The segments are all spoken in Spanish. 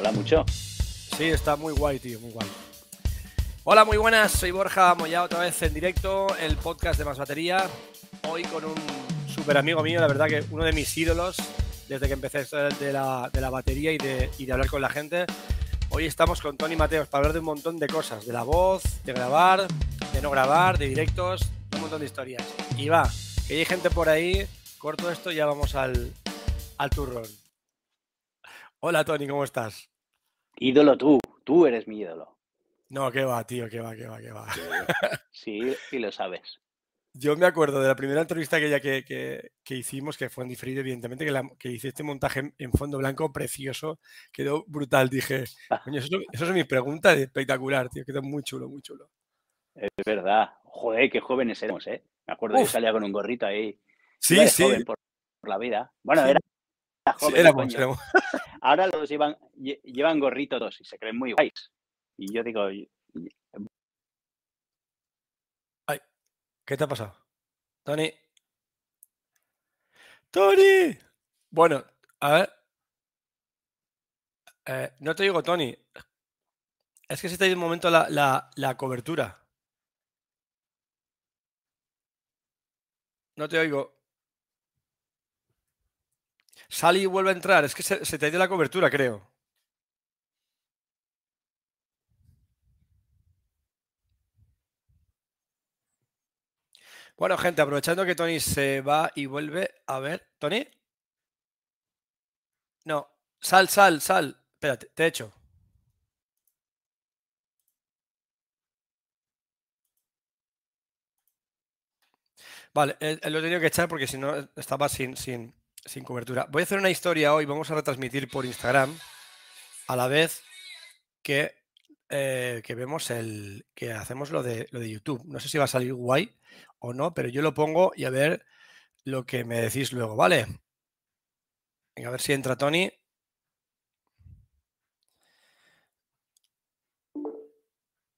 Hola, mucho. Sí, está muy guay, tío, muy guay. Hola, muy buenas, soy Borja Moya otra vez en directo, el podcast de Más Batería. Hoy con un súper amigo mío, la verdad que uno de mis ídolos desde que empecé esto de la, de la batería y de, y de hablar con la gente. Hoy estamos con Tony Mateos para hablar de un montón de cosas, de la voz, de grabar, de no grabar, de directos, un montón de historias. Y va, que hay gente por ahí, corto esto y ya vamos al, al turrón. Hola Tony, ¿cómo estás? Ídolo tú, tú eres mi ídolo. No, que va, tío, que va, que va, que va. Sí, y lo sabes. Yo me acuerdo de la primera entrevista que, ya que, que, que hicimos, que fue en diferido, evidentemente, que, la, que hice este montaje en, en, fondo blanco precioso, quedó brutal. Dije, coño, eso, eso, es mi pregunta de espectacular, tío, quedó muy chulo, muy chulo. Es verdad. Joder, qué jóvenes éramos, ¿eh? Me acuerdo Uf. que salía con un gorrito ahí. Sí, sí. Por, por, la vida. Bueno, era joven. Sí, éramos, éramos. Ahora los llevan, llevan gorritos y se creen muy guays. Y yo digo, ¿Qué te ha pasado? Tony. Tony. Bueno, a ver. Eh, no te digo, Tony. Es que se te ha ido un momento la, la, la, cobertura. No te oigo. Sal y vuelve a entrar. Es que se, te ha ido la cobertura, creo. Bueno, gente, aprovechando que Tony se va y vuelve, a ver, Tony. No, sal, sal, sal. Espérate, te echo. Vale, eh, lo he tenido que echar porque si no estaba sin, sin, sin cobertura. Voy a hacer una historia hoy, vamos a retransmitir por Instagram a la vez que, eh, que vemos el que hacemos lo de, lo de YouTube. No sé si va a salir guay o no, pero yo lo pongo y a ver lo que me decís luego, ¿vale? Venga, a ver si entra Tony.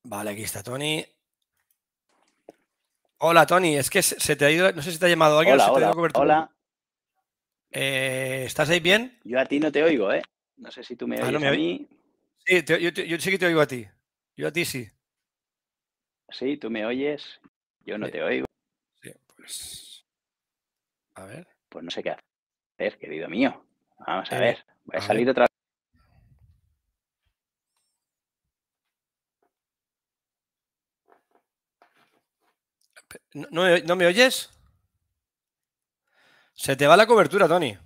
Vale, aquí está Tony. Hola, Tony. Es que se te ha ido. No sé si te ha llamado alguien hola, o se te ha ido cobertura. Hola. Eh, ¿Estás ahí bien? Yo a ti no te oigo, ¿eh? No sé si tú me oyes ah, no me a mí. Sí, te, yo, te, yo, sí que te oigo a ti. Yo a ti sí. Sí, tú me oyes. Yo no Sí. te oigo. Sí, pues. A ver. Pues no sé qué hacer, querido mío. Vamos a Eh, ver. Voy a a salir ver. otra ¿No, no, ¿no me oyes? Se te va la cobertura, Tony.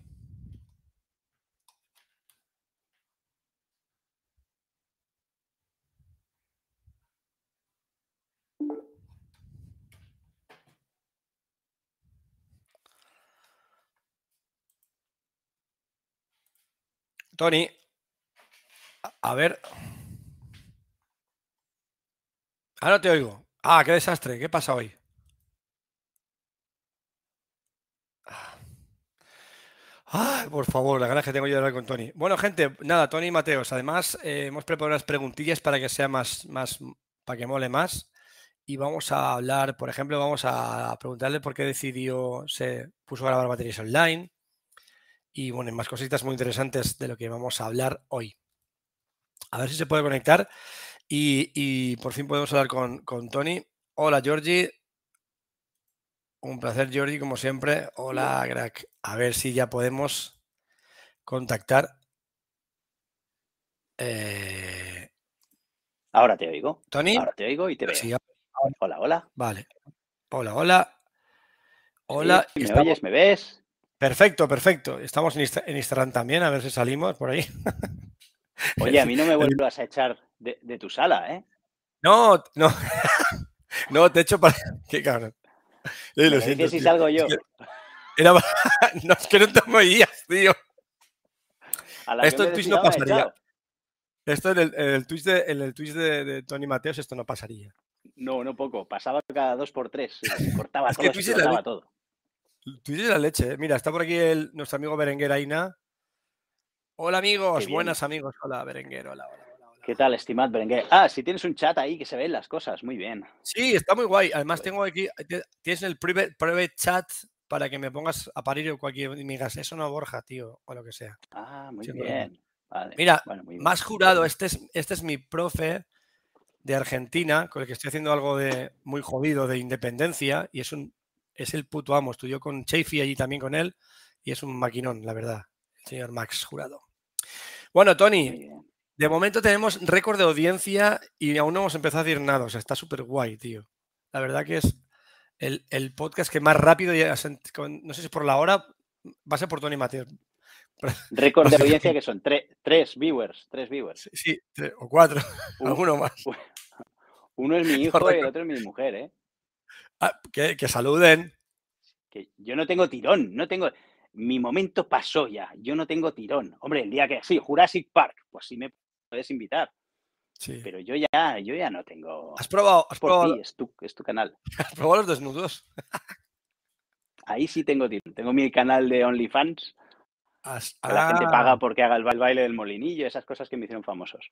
Tony. A- ver. Ah, no te oigo. Ah, qué desastre. ¿Qué pasa hoy? Por favor, la ganas que tengo yo de hablar con Tony. Bueno, gente, nada, Tony y Mateos. Además, eh, hemos preparado unas preguntillas para que sea más, más, para que mole más. Y vamos a hablar, por ejemplo, vamos a preguntarle por qué decidió, se puso a grabar baterías online. Y bueno, más cositas muy interesantes de lo que vamos a hablar hoy. A ver si se puede conectar. Y, y por fin podemos hablar con, con Tony. Hola, Georgie. Un placer, Jordi, como siempre. Hola, crack. A ver si ya podemos contactar. Eh, Ahora te oigo. ¿Tony? Ahora te oigo y te veo. Sí, Hola, hola. vale. Hola, hola. Hola. Sí, ¿Me estamos- oyes? ¿Me ves? Perfecto, perfecto. Estamos en, Insta- en Instagram también, a ver si salimos por ahí. Oye, a mí no me vuelvas a echar de, de tu sala, ¿eh? No, no. No, te echo para. Qué cabrón. Eh, lo siento, si tío. salgo yo. Es que Era... No, es que no te oías, tío. Esto en Twitch no "Ah, me he pasaría. echado". Esto en el, en el Twitch, de, en el Twitch de, de Tony Mateos, esto no pasaría. No, no poco. Pasaba cada dos por tres. Cortaba Es que todo, Twitch es la todo. Twitch es leche. ¿eh? Mira, está por aquí el, nuestro amigo Berenguer Aina. Hola amigos, buenas amigos. Hola Berenguer, hola, hola. ¿Qué tal, estimad Berenguer? Ah, si tienes un chat ahí que se ven las cosas. Muy bien. Sí, está muy guay. Además tengo aquí, tienes el private, private chat para que me pongas a parir o cualquier y me digas, eso no Borja, tío, o lo que sea. Ah, muy bien. Mira, más jurado, este es, este es mi profe de Argentina, con el que estoy haciendo algo de muy jodido de independencia, y es un es el puto amo. Estudió con Chafee allí también con él, y es un maquinón, la verdad, el señor Max Jurado. Bueno, Tony, de momento tenemos récord de audiencia y aún no hemos empezado a decir nada. O sea, está súper guay, tío. La verdad que es el, podcast que más rápido, no sé si por la hora, va a ser por Tony Mateo. Récord de audiencia que son tres viewers, tres viewers. Sí, o cuatro, alguno más. Uno es mi hijo y el otro es mi mujer, ¿eh? Ah, que, saluden. Que yo no tengo tirón, no tengo. Mi momento pasó ya, yo no tengo tirón. Hombre, el día que sí, Jurassic Park, pues sí me puedes invitar. Sí. Pero yo ya, yo ya no tengo. ¿Has probado? Has probado... es, tu, es tu canal. ¿Has probado los desnudos? Ahí sí tengo tirón. Tengo mi canal de OnlyFans la gente paga ah. porque haga el baile del molinillo, esas cosas que me hicieron famosos.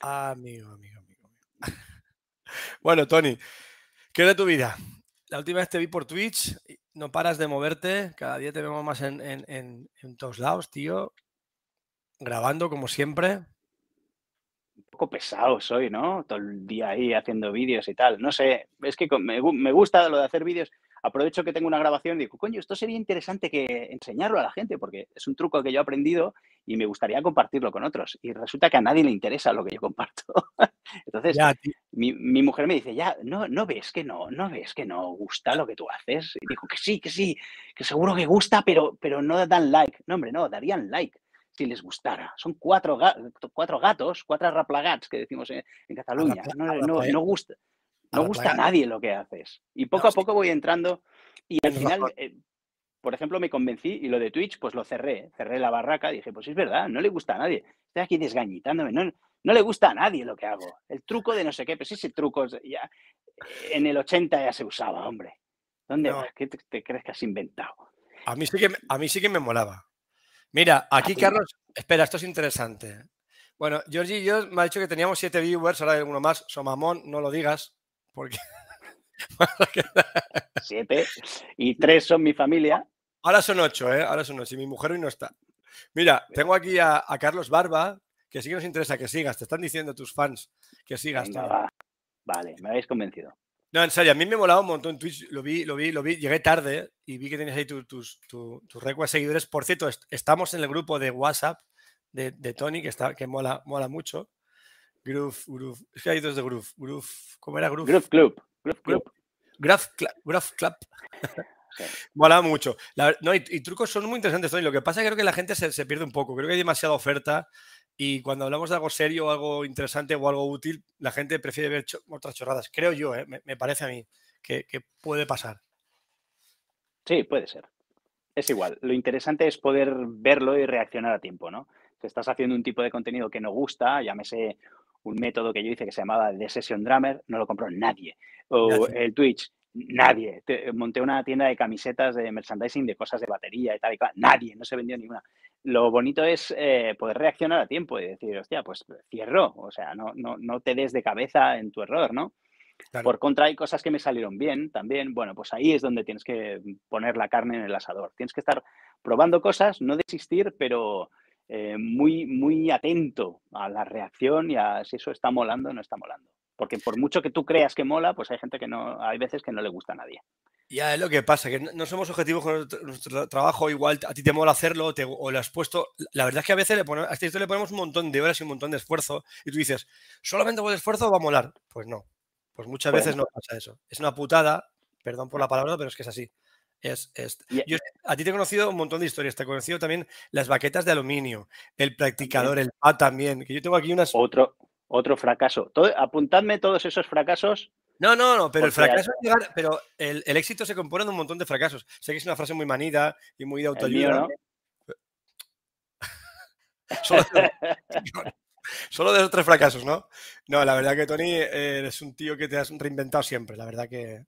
amigo, amigo, amigo. bueno, Tony, ¿qué de tu vida? La última vez te vi por Twitch, no paras de moverte, cada día te vemos más en, en, todos lados, tío. Grabando como siempre. Poco pesado soy, ¿no? Todo el día ahí haciendo vídeos y tal. No sé, es que me, me gusta lo de hacer vídeos aprovecho que tengo una grabación y digo, coño, esto sería interesante que enseñarlo a la gente porque es un truco que yo he aprendido y me gustaría compartirlo con otros. Y resulta que a nadie le interesa lo que yo comparto. Entonces, mi, mujer me dice, ya, no, no ves que no, no ves que no gusta lo que tú haces. Y digo que sí, que sí, que seguro que gusta, pero, pero no dan like. No, hombre, no, darían like si les gustara. Son cuatro, cuatro gatos, cuatro raplagats que decimos en, Cataluña. No, no, no, gusta. No gusta a nadie lo que haces. Y poco a poco voy entrando y al final, eh, por ejemplo, me convencí y lo de Twitch, pues lo cerré. Cerré la barraca, dije, pues es verdad, no le gusta a nadie. Estoy aquí desgañitándome, no, no le gusta a nadie lo que hago. El truco de no sé qué, pues ese truco ya en el 80 ya se usaba, hombre. ¿Dónde vas? ¿Qué te, crees que has inventado? A mí sí que, a mí sí que me molaba. Mira, aquí Carlos, espera, esto es interesante. Bueno, Georgie y yo me ha dicho que teníamos siete viewers, ahora hay uno más, Somamón, no lo digas. Porque. Siete. Y tres son mi familia. Ahora son ocho, ¿eh? Ahora son ocho. Y mi mujer hoy no está. Mira, tengo aquí a, Carlos Barba, que sí que nos interesa que sigas. Te están diciendo tus fans que sigas. Vale, me habéis convencido. No, en serio, a mí me molaba un montón Twitch. Lo vi, lo vi, lo vi. Llegué tarde y vi que tienes ahí tus, tus, tus, de seguidores. Por cierto, estamos en el grupo de WhatsApp de, Tony, que, está, que mola, mola mucho. Groove, Groove. Es que hay dos de Groove. Groove, ¿cómo era Groove? Groove Club. Groove Club. Groove, Club. Mola mucho. no, y, trucos son muy interesantes. Lo que pasa es que creo que la gente se, pierde un poco. Creo que hay demasiada oferta y cuando hablamos de algo serio, algo interesante o algo útil, la gente prefiere ver otras chorradas. Creo yo, ¿eh? me, parece a mí que, que, puede pasar. Sí, puede ser. Es igual. Lo interesante es poder verlo y reaccionar a tiempo, ¿no? Si estás haciendo un tipo de contenido que no gusta, llámese un método que yo hice que se llamaba The Session Drummer, no lo compró nadie. O el Twitch, nadie. monté una tienda de camisetas de merchandising de cosas de batería y tal y tal. Nadie, no se vendió ninguna. Lo bonito es eh, poder reaccionar a tiempo y decir, hostia, pues cierro. O sea, no, no, no te des de cabeza en tu error, ¿no? Por contra, hay cosas que me salieron bien también. Bueno, pues ahí es donde tienes que poner la carne en el asador. Tienes que estar probando cosas, no desistir, pero eh, muy, muy atento a la reacción y a si eso está molando o no está molando. Porque por mucho que tú creas que mola, pues hay gente que no, hay veces que no le gusta a nadie. Ya es lo que pasa, que no somos objetivos con nuestro trabajo, igual a ti te mola hacerlo o le has puesto. La verdad es que a veces le ponemos, a este le ponemos un montón de horas y un montón de esfuerzo y tú dices, solamente con esfuerzo va a molar. Pues no, pues muchas veces no pasa eso. Es una putada, perdón por la palabra, pero es que es así. Es, yo, a ti te he conocido un montón de historias. Te he conocido también las baquetas de aluminio, el practicador, el PA también. Que yo tengo aquí unas. Otro, otro fracaso. apuntadme todos esos fracasos. No, no, no, pero el fracaso es llegar, pero el, éxito se compone de un montón de fracasos. Sé que es una frase muy manida y muy de autoayuda. Solo, de, esos tres fracasos, ¿no? No, la verdad que Tony eres un tío que te has reinventado siempre. La verdad que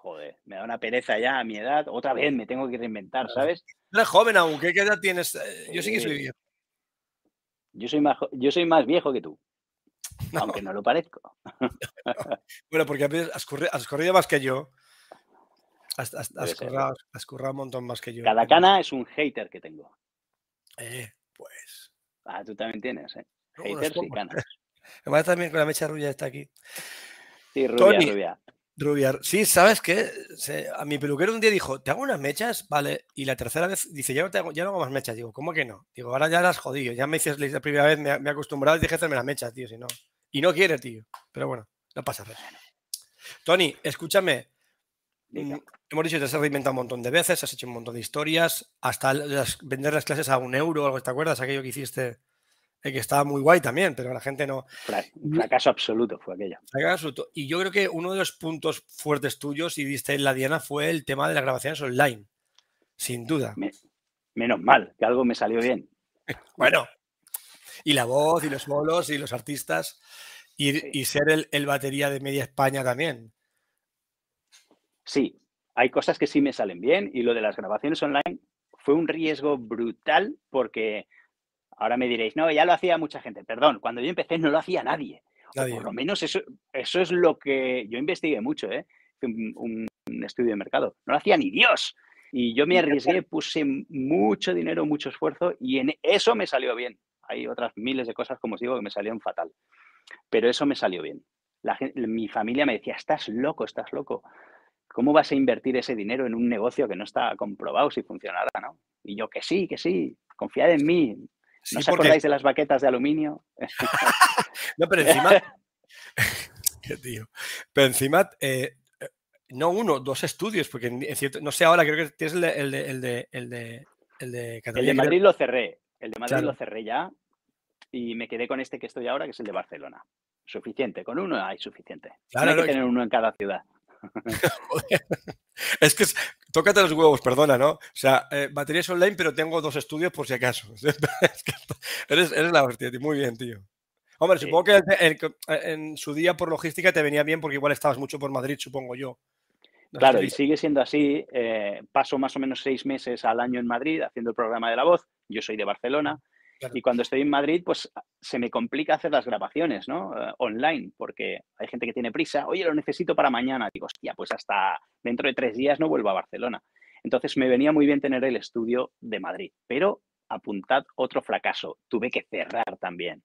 joder, me da una pereza ya a mi edad, otra vez me tengo que reinventar, ¿sabes? Eres joven aún, ¿qué edad tienes? Eh, yo sí que soy viejo. Yo soy más, yo soy más viejo que tú, aunque no lo parezco. bueno, porque has corrido, has corrido, más que yo. Has, has, currado, un montón más que yo. Cada cana es un hater que tengo. Eh, pues. Ah, tú también tienes, ¿eh? No, Haters y canas. Además también con la mecha rubia está aquí. Sí, rubia, Tony. rubia. Rubia, sí, ¿sabes qué? Se- a mi peluquero un día dijo, ¿te hago unas mechas? Vale. Y la tercera vez dice, ya no, te hago, ya no hago más mechas. Digo, ¿cómo que no? Digo, ahora ya las jodido. Ya me dices la primera vez, me, me he acostumbrado y dije hacerme las mechas, tío, si no. Y no quiere, tío. Pero bueno, no pasa nada. Tony, escúchame. Diga. Mm, Hemos dicho que te has reinventado un montón de veces, has hecho un montón de historias, hasta las- vender las clases a un euro, algo, ¿te acuerdas? Aquello que hiciste, eh, que estaba muy guay también, pero la gente no, Fra- fracaso absoluto fue aquello. Saca absoluto. Y yo creo que uno de los puntos fuertes tuyos y diste en la Diana fue el tema de las grabaciones online. Sin duda. Me- menos mal, que algo me salió bien. Bueno. Y la voz, y los bolos, y los artistas. Y, Sí. y ser el, el batería de Media España también. Sí, hay cosas que sí me salen bien y lo de las grabaciones online fue un riesgo brutal porque ahora me diréis, no, ya lo hacía mucha gente. Perdón, cuando yo empecé no lo hacía nadie. O por lo menos eso, eso es lo que yo investigué mucho, ¿eh? Un- un estudio de mercado. No lo hacía ni Dios. Y yo me arriesgué, puse mucho dinero, mucho esfuerzo y en eso me salió bien. Hay otras miles de cosas, como os digo, que me salieron fatal. Pero eso me salió bien. La gen- mi familia me decía, estás loco, estás loco. ¿Cómo vas a invertir ese dinero en un negocio que no está comprobado si funcionará, no? Y yo, que sí, que sí, confiad en mí. Sí, ¿No os porque- acordáis de las baquetas de aluminio? No, pero encima. Qué tío. Pero encima, eh, eh, no uno, dos estudios, porque en, en cierto, no sé ahora, creo que tienes el de, el de, el de, el de, el de El Cataluña, de creo- Madrid lo cerré. El de Madrid Claro. lo cerré ya y me quedé con este que estoy ahora, que es el de Barcelona. Suficiente, con uno hay suficiente. No Claro, hay que no, tener uno en cada ciudad. Joder. Es que es- tócate los huevos, perdona, ¿no? O sea, eh, baterías online, pero tengo dos estudios por si acaso. Es que eres, eres la hostia, tío. Muy bien, tío. Hombre, Sí. supongo que en, en su día por logística te venía bien porque igual estabas mucho por Madrid, supongo yo. No Claro, y si- sigue siendo así. eh, paso más o menos seis meses al año en Madrid haciendo el programa de la voz. Yo soy de Barcelona. Claro. Y cuando estoy en Madrid, pues se me complica hacer las grabaciones, ¿no? Eh, online, porque hay gente que tiene prisa. Oye, lo necesito para mañana. Digo, hostia, pues hasta dentro de tres días no vuelvo a Barcelona. Entonces me venía muy bien tener el estudio de Madrid. Pero apuntad otro fracaso. Tuve que cerrar también.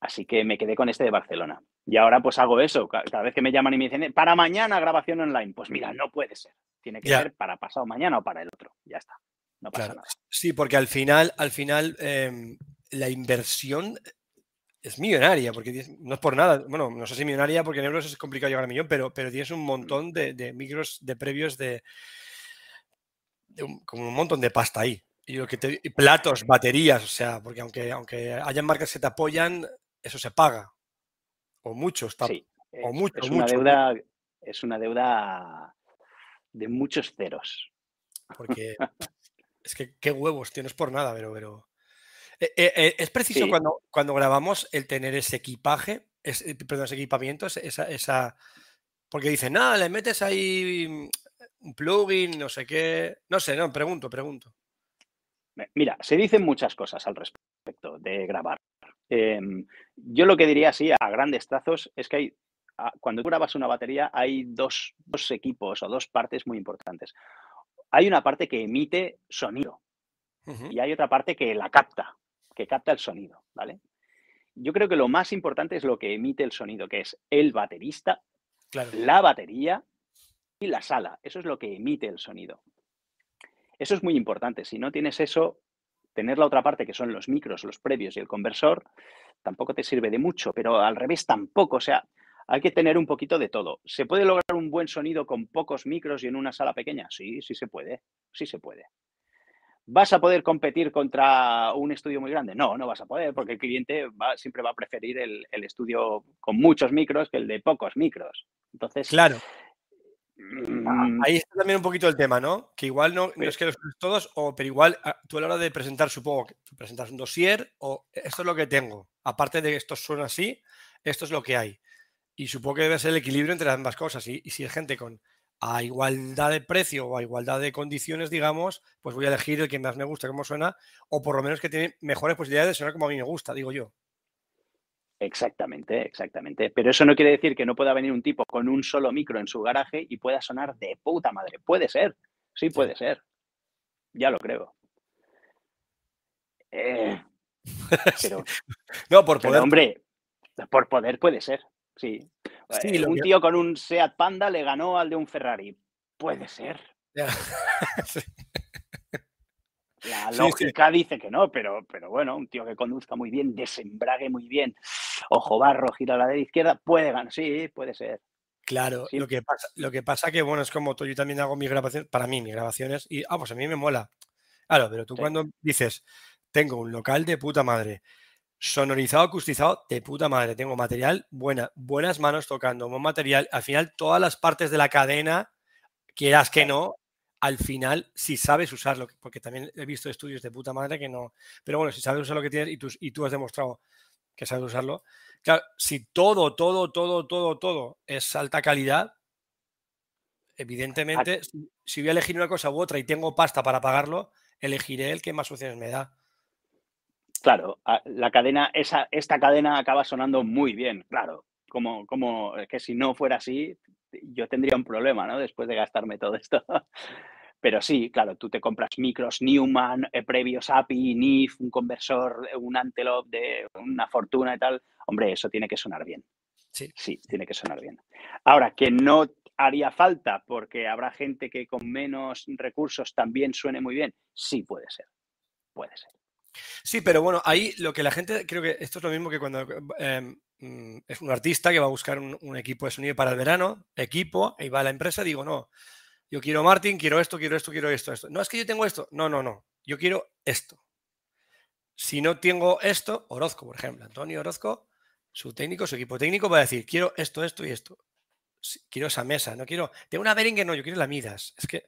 Así que me quedé con este de Barcelona. Y ahora pues hago eso. Ca- Cada vez que me llaman y me dicen, para mañana grabación online. Pues mira, no puede ser. Tiene que ser para pasado mañana o para el otro. Ya está. No pasa Claro. nada. Sí, porque al final, al final, em, la inversión es millonaria, porque no es por nada, bueno, no sé si millonaria, porque en euros es complicado llegar a millón, pero, pero tienes un montón de, de micros, de previos, de, de un, como un montón de pasta ahí. Y lo que te, y platos, baterías, o sea, porque aunque, aunque hayan marcas que te apoyan, eso se paga. O mucho, está, Sí, o es- mucho, es una mucho, deuda, es una deuda de muchos ceros. porque es que qué huevos, tío, no es por nada, pero... pero... Eh, eh, eh, es preciso Sí. cuando, cuando grabamos el tener ese equipaje, ese- perdón, ese equipamiento, esa, esa... Porque dicen, nada, le metes ahí mm, un plugin, no sé qué. No sé, no, pregunto, pregunto. Mira, se dicen muchas cosas al respecto de grabar. Em, yo lo que diría así, a grandes trazos, es que hay, cuando tú grabas una batería hay dos, dos equipos o dos partes muy importantes. Hay una parte que emite sonido y hay otra parte que la capta, que capta el sonido, ¿vale? Yo creo que lo más importante es lo que emite el sonido, que es el baterista, Claro. la batería y la sala. Eso es lo que emite el sonido. Eso es muy importante. Si no tienes eso, tener la otra parte, que son los micros, los previos y el conversor, tampoco te sirve de mucho, pero al revés tampoco. O sea, hay que tener un poquito de todo. ¿Se puede lograr un buen sonido con pocos micros y en una sala pequeña? Sí, sí se puede. Sí se puede. ¿Vas a poder competir contra un estudio muy grande? No, no vas a poder, porque el cliente va- siempre va a preferir el, el estudio con muchos micros que el de pocos micros. Entonces, Claro. mm, Ahí está también un poquito el tema, ¿no? Que igual no, no es que los todos, o, pero igual ah, tú a la hora de presentar, supongo que tú presentas un dossier o esto es lo que tengo. Aparte de que esto suena así, esto es lo que hay. Y supongo que debe ser el equilibrio entre ambas cosas. Y, y si hay gente con a igualdad de precio o a igualdad de condiciones, digamos, pues voy a elegir el que más me gusta, cómo suena, o por lo menos que tiene mejores posibilidades de sonar como a mí me gusta, digo yo. Exactamente, exactamente. Pero eso no quiere decir que no pueda venir un tipo con un solo micro en su garaje y pueda sonar de puta madre. Puede ser, sí puede ser. Ya lo creo. Eh, Pero, no, por pero, poder. hombre, por poder puede ser, sí. Sí, Eh, un que- tío con un Seat Panda le ganó al de un Ferrari. Puede ser. Sí. La Sí, sí. lógica dice que no, pero, pero bueno, un tío que conduzca muy bien, desembrague muy bien, ojo barro, gira a la de izquierda, puede ganar. Sí, puede ser. Claro, Sí. lo que pasa, lo que pasa que bueno, es como tú, yo también hago mis grabaciones, para mí, mis grabaciones, y ah, pues a mí me mola. Claro, pero tú cuando dices, tengo un local de puta madre, sonorizado, acustizado de puta madre, tengo material, buena, buenas manos tocando, buen material, al final todas las partes de la cadena, quieras que no, al final, si sabes usarlo, porque también he visto estudios de puta madre que no, pero bueno, si sabes usar lo que tienes y tú, y tú has demostrado que sabes usarlo, claro, si todo, todo, todo, todo, todo es alta calidad, evidentemente, si, si voy a elegir una cosa u otra y tengo pasta para pagarlo, elegiré el que más opciones me da. Claro, la cadena, esa, esta cadena acaba sonando muy bien, claro. Como, como es que si no fuera así, yo tendría un problema, ¿no? Después de gastarme todo esto. Pero sí, claro, tú te compras micros Newman, eh, previos API, NIF, un conversor, eh, un Antelope de una fortuna y tal. Hombre, eso tiene que sonar bien. Sí. Sí, tiene que sonar bien. Ahora, que no haría falta porque habrá gente que con menos recursos también suene muy bien. Sí, puede ser. Puede ser. Sí, pero bueno, ahí lo que la gente, creo que esto es lo mismo que cuando eh, mm, es un artista que va a buscar un, equipo de sonido para el verano, equipo, y va a la empresa, digo, no, yo quiero Martin, quiero esto, quiero esto, quiero esto, esto. No, es que yo tengo esto. No, no, no, yo quiero esto. Si no tengo esto, Orozco, por ejemplo, Antonio Orozco, su técnico, su equipo técnico va a decir, quiero esto, esto y esto. Quiero esa mesa, no quiero, tengo una Behringer, no, yo quiero la Midas. Es que,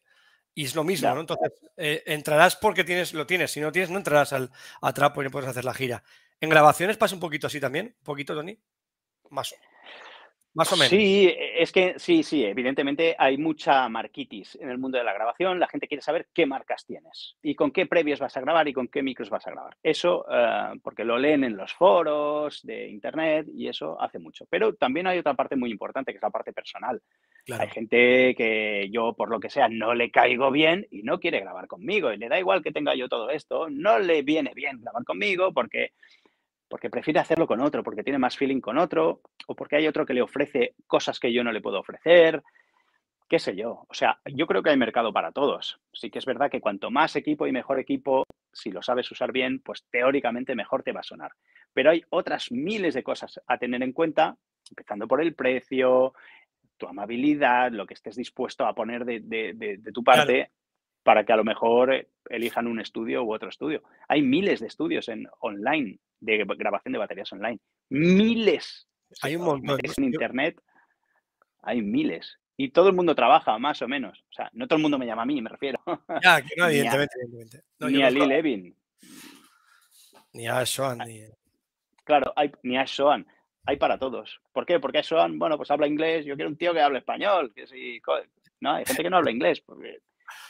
y es lo mismo. ¿no? Entonces, eh, entrarás porque tienes, lo tienes. Si no tienes, no entrarás al a trapo y no puedes hacer la gira. En grabaciones pasa un poquito así también, un poquito, Tony. Más, o- más o menos. Sí, es que sí, sí, evidentemente hay mucha marquitis en el mundo de la grabación. La gente quiere saber qué marcas tienes y con qué previos vas a grabar y con qué micros vas a grabar. Eso, eh, porque lo leen en los foros de internet y eso hace mucho. Pero también hay otra parte muy importante, que es la parte personal. Claro. Hay gente que yo, por lo que sea, no le caigo bien y no quiere grabar conmigo. Y le da igual que tenga yo todo esto. No le viene bien grabar conmigo porque, porque prefiere hacerlo con otro, porque tiene más feeling con otro, o porque hay otro que le ofrece cosas que yo no le puedo ofrecer. Qué sé yo. O sea, yo creo que hay mercado para todos. Sí que es verdad que cuanto más equipo y mejor equipo, si lo sabes usar bien, pues teóricamente mejor te va a sonar. Pero hay otras miles de cosas a tener en cuenta, empezando por el precio, tu amabilidad, lo que estés dispuesto a poner de, de- de- de tu parte para que a lo mejor eh, elijan un estudio u otro estudio. Hay miles de estudios en online de grabación de baterías online. Miles. Hay un montón. en internet, hay miles. Y todo el mundo trabaja, más o menos. O sea, no todo el mundo me llama a mí, me refiero. Ya, que no, Ni a- evidentemente. No, ni a Lee Levin. Ni a Sean, ni. Claro, hay, ni a Soan. Hay para todos. ¿Por qué? Porque Soan, bueno, pues habla inglés. Yo quiero un tío que hable español. Que si, co- no, hay gente que no habla inglés. Porque,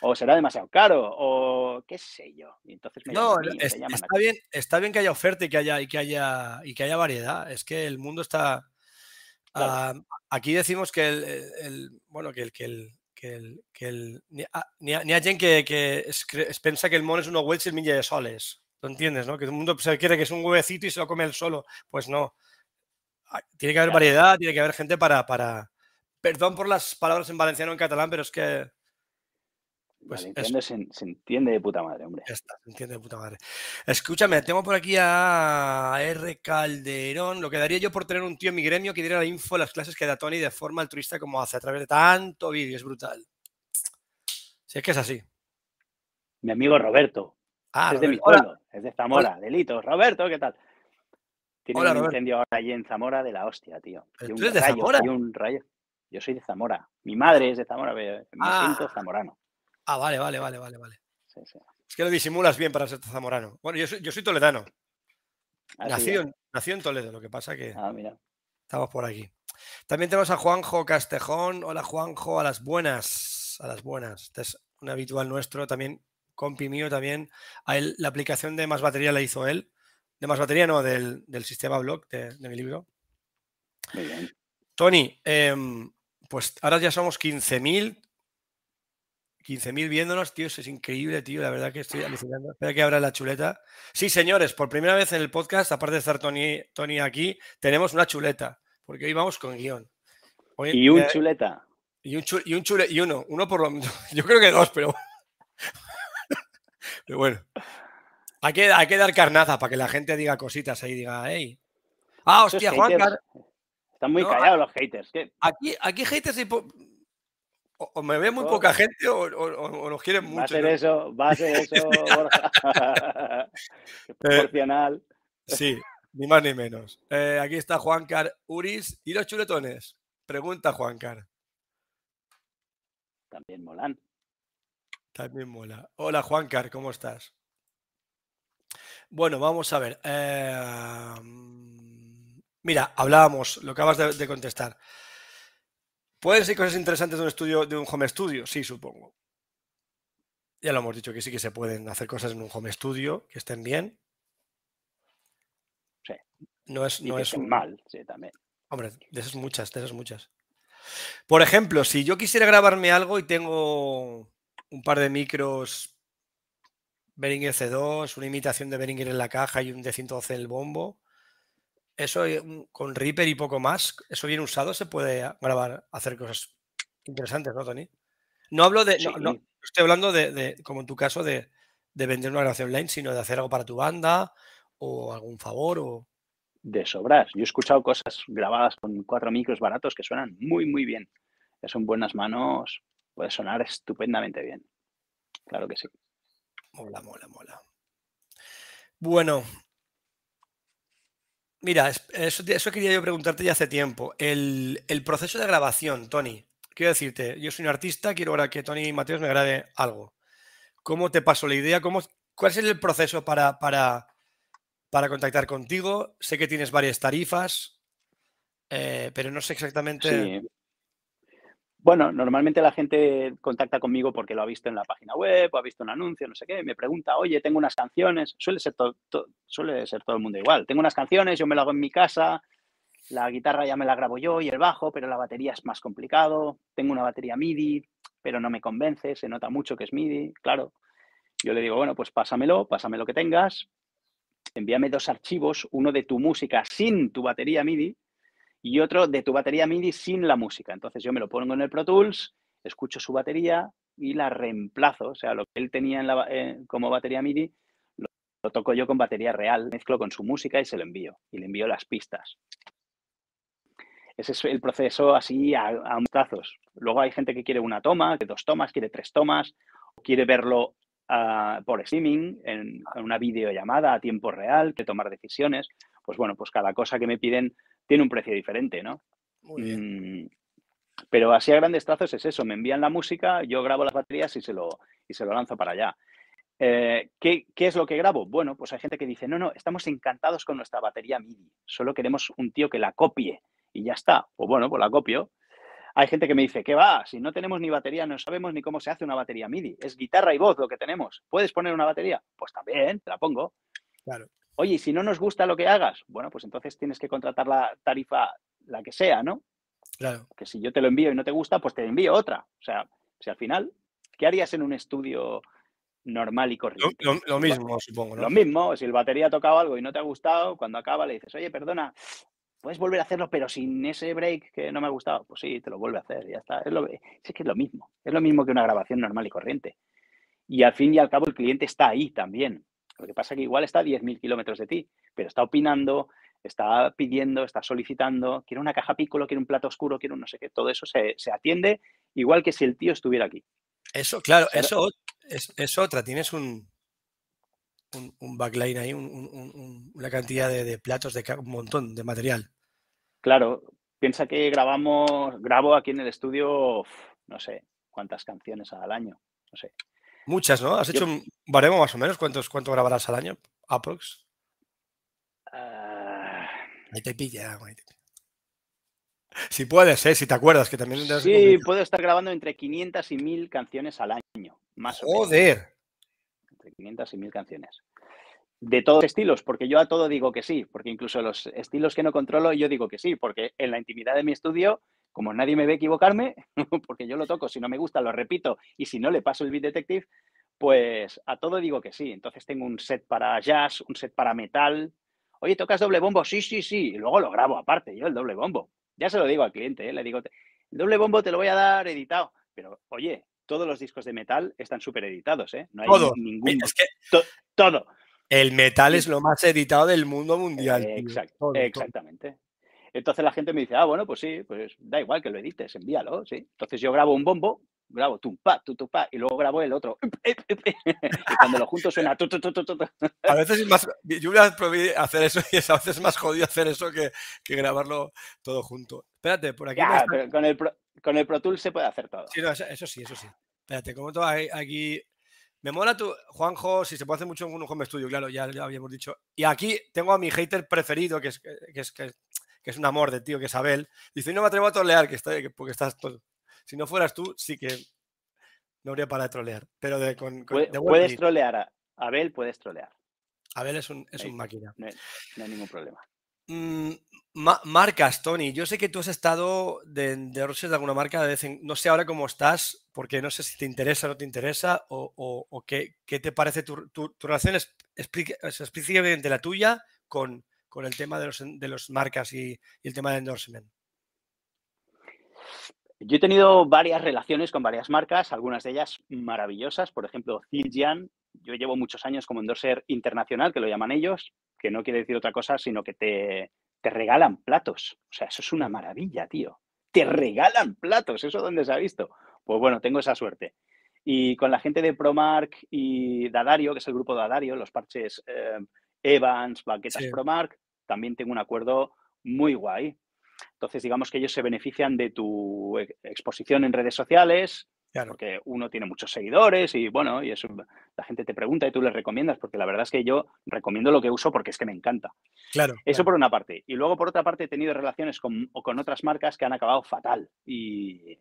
o será demasiado caro, o qué sé yo. Y entonces me No, llaman a es- a está bien, está bien que haya oferta y que haya, y que haya, y que haya variedad. Es que el mundo está. Claro. ah, aquí decimos que el, el- bueno, que el, que el, que el, que el ni, ni ha- ni que, que es, es pensa que el mono es unos huevos y de soles. ¿Lo entiendes? ¿no? Que todo el mundo se quiere que es un huevecito y se lo come él solo. Pues no. Ah, Tiene que haber Claro. variedad, tiene que haber gente para, para. Perdón por las palabras en valenciano en catalán, pero es que pues se, se entiende de puta madre, hombre. ya está, se entiende de puta madre. Escúchame, tengo por aquí a R. Calderón. Lo que daría yo por tener un tío en mi gremio que diera la info de las clases que da Tony de forma altruista como hace a través de tanto vídeo. Es brutal. Si es que es así. Mi amigo Roberto, Ah, es de mi. Hola, pueblo, es de Zamora, delitos. Roberto, ¿qué tal? Tiene Hola, un incendio ahora allí en Zamora de la hostia, tío. ¿Pero Y un tú eres de rayo, Zamora? hay un rayo. Yo soy de Zamora. Mi madre es de Zamora, pero me Ah. siento zamorano. Ah, vale, vale, vale, vale, vale. Sí, sí. Es que lo disimulas bien para ser zamorano. Bueno, yo soy, yo soy toledano. Es. en- en Toledo, lo que pasa que Ah, mira. estamos por aquí. También tenemos a Juanjo Castejón. Hola, Juanjo, a las buenas. A las buenas. Este es un habitual nuestro, también compi mío también. A él, la aplicación de Más Batería la hizo él. De Más Batería, no, del, del sistema blog de, de mi libro. Muy bien. Tony, em, pues ahora ya somos 15.000. 15.000 viéndonos, tío, eso es increíble, tío. La verdad que estoy alucinando. Espera que abra la chuleta. Sí, señores, por primera vez en el podcast, aparte de estar Tony, Tony aquí, tenemos una chuleta, porque hoy vamos con guion. y un chuleta. Y un, y un chule, y uno, uno por lo menos. Yo creo que dos, pero. pero bueno. Hay que, hay que dar carnaza para que la gente diga cositas ahí, diga, hey. Ah, hostia, Juan Están muy callados los haters. Aquí, aquí haters y o, me ve muy oh. poca gente o, nos quieren mucho. Va a ser eso, va a ser eso, Borja. Eh, proporcional. sí, ni más ni menos. Eh, aquí está Juancar Uris. ¿Y los chuletones? Pregunta Juancar. También molan. También mola. Hola Juancar, ¿cómo estás? Bueno, vamos a ver. Eh, mira, hablábamos, lo acabas de contestar. ¿Pueden ser cosas interesantes de un estudio, de un home studio? Sí, supongo. Ya lo hemos dicho que sí que se pueden hacer cosas en un home studio que estén bien. Sí. No es, no es mal, sí, también. Hombre, de esas muchas, de esas muchas. Por ejemplo, si yo quisiera grabarme algo y tengo un par de micros Behringer C2, una imitación de Behringer en la caja y un D112 en el bombo, eso eh, con Reaper y poco más, eso bien usado se puede grabar, hacer cosas interesantes, ¿no, Tony? No hablo de, no, estoy hablando de, como en tu caso, de, vender una grabación online, sino de hacer algo para tu banda o algún favor o... De sobras. Yo he escuchado cosas grabadas con cuatro micros baratos que suenan muy, muy bien. Eso en buenas manos puede sonar estupendamente bien. Claro que sí. Mola, mola, mola. Bueno, Mira, eso, quería yo preguntarte ya hace tiempo. El, proceso de grabación, Tony. Quiero decirte, yo soy un artista, quiero ahora que Tony Mateos me grabe algo. ¿Cómo te pasó la idea? ¿Cómo, ¿Cuál es el proceso para, para, para contactar contigo? Sé que tienes varias tarifas, eh, pero no sé exactamente. Bueno, normalmente la gente contacta conmigo porque lo ha visto en la página web o ha visto un anuncio, no sé qué, me pregunta, oye, tengo unas canciones, suele ser, suele ser todo el mundo igual, tengo unas canciones, yo me lo hago en mi casa, la guitarra ya me la grabo yo y el bajo, pero la batería es más complicado, tengo una batería MIDI, pero no me convence, se nota mucho que es MIDI, claro. Yo le digo, bueno, pues pásamelo, pásame lo que tengas, envíame dos archivos, uno de tu música sin tu batería MIDI y otro de tu batería MIDI sin la música. Entonces yo me lo pongo en el Pro Tools, escucho su batería y la reemplazo. O sea, lo que él tenía eh, como batería MIDI, lo, toco yo con batería real, mezclo con su música y se lo envío. Y le envío las pistas. Ese es el proceso así a, a. Luego hay gente que quiere una toma, que dos tomas, quiere tres tomas, o quiere verlo ah, por streaming, en, en, una videollamada a tiempo real, que tomar decisiones. Pues bueno, pues cada cosa que me piden tiene un precio diferente, ¿no? Mm, pero así a grandes trazos es eso, me envían la música, yo grabo las baterías y se lo, y se lo lanzo para allá. Eh, ¿qué, es lo que grabo? Bueno, pues hay gente que dice, no, no, estamos encantados con nuestra batería MIDI, solo queremos un tío que la copie y ya está. Pues bueno, pues la copio. Hay gente que me dice, ¿qué va? Si no tenemos ni batería, no sabemos ni cómo se hace una batería MIDI. Es guitarra y voz lo que tenemos. ¿Puedes poner una batería? Pues también, te la pongo. Claro. Oye, si no nos gusta lo que hagas, bueno, pues entonces tienes que contratar la tarifa, la que sea, ¿no? Claro. Que si yo te lo envío y no te gusta, pues te envío otra. O sea, si al final, ¿qué harías en un estudio normal y corriente? Lo, mismo, supongo, ¿no? Lo mismo, si el batería ha tocado algo y no te ha gustado, cuando acaba le dices, oye, perdona, puedes volver a hacerlo, pero sin ese break que no me ha gustado. Pues sí, te lo vuelve a hacer, ya está. Es, lo, es que es lo mismo. Es lo mismo que una grabación normal y corriente. Y al fin y al cabo el cliente está ahí también. Lo que pasa es que igual está a 10.000 kilómetros de ti, pero está opinando, está pidiendo, está solicitando, quiere una caja piccolo, quiere un plato oscuro, quiere un no sé qué. Todo eso se, atiende igual que si el tío estuviera aquí. Eso, claro, eso es, otra. Tienes un, un, backline ahí, una cantidad de, platos, de un montón de material. Claro, piensa que grabamos, grabo aquí en el estudio, no sé cuántas canciones al año, no sé, Muchas, ¿no? ¿Has hecho un baremo más o menos? ¿Cuántos, ¿Cuánto grabarás al año? ¿Aprox? Ah. Ahí te pilla, Si puedes, ¿eh? Si te acuerdas, que también... Sí, puedo estar grabando entre 500 y 1000 canciones al año, más o menos. ¡Joder! Entre 500 y 1000 canciones. De todos estilos, porque yo a todo digo que sí, porque incluso los estilos que no controlo yo digo que sí, porque en la intimidad de mi estudio como nadie me ve equivocarme, porque yo lo toco, si no me gusta lo repito y si no le paso el Beat Detective, pues a todo digo que sí. Entonces tengo un set para jazz, un set para metal. Oye, ¿tocas doble bombo? Sí, sí, sí. Y luego lo grabo aparte, yo el doble bombo. Ya se lo digo al cliente, ¿eh? le digo, el doble bombo te lo voy a dar editado. Pero, oye, todos los discos de metal están súper editados, ¿eh? No hay ningún... todo. El metal es lo más editado del mundo mundial. Exacto, exactamente. Entonces la gente me dice, ah, bueno, pues sí, pues da igual que lo edites, envíalo, ¿sí? Entonces yo grabo un bombo, grabo tumpa, tutupa, y luego grabo el otro. y cuando lo junto suena tu, tu, tu, A veces es más, yo voy a hacer eso y a veces es más jodido hacer eso que, que grabarlo todo junto. Espérate, por aquí. con, el Pro, con el Pro Tools se puede hacer todo. Sí, eso, sí, eso sí. Espérate, como todo aquí. Me mola tu, Juanjo, si se puede hacer mucho en un home studio, claro, ya, ya habíamos dicho. Y aquí tengo a mi hater preferido, que es, que es, que que es un amor de tío, que es Abel, dice, no me atrevo a trolear, que está, porque estás todo. Si no fueras tú, sí que no habría para trolear. Pero de, con, puedes trolear, a Abel puedes trolear. Abel es un, es un máquina. No hay, ningún problema. Mm, marcas, Tony. Yo sé que tú has estado de, de de alguna marca, de no sé ahora cómo estás, porque no sé si te interesa o no te interesa, o, qué, te parece tu, tu, relación específicamente la tuya con, con el tema de los, de los marcas y, el tema de endorsement? Yo he tenido varias relaciones con varias marcas, algunas de ellas maravillosas. Por ejemplo, Zildjian. Yo llevo muchos años como endorser internacional, que lo llaman ellos, que no quiere decir otra cosa, sino que te, te regalan platos. O sea, eso es una maravilla, tío. Te regalan platos. ¿Eso dónde se ha visto? Pues bueno, tengo esa suerte. Y con la gente de Promark y Dadario, que es el grupo Dadario, los parches eh, Evans, baquetas Promark, también tengo un acuerdo muy guay. Entonces, digamos que ellos se benefician de tu exposición en redes sociales, porque uno tiene muchos seguidores y bueno, y eso la gente te pregunta y tú les recomiendas, porque la verdad es que yo recomiendo lo que uso porque es que me encanta. Claro. Eso por una parte. Y luego, por otra parte, he tenido relaciones con, con otras marcas que han acabado fatal. Y,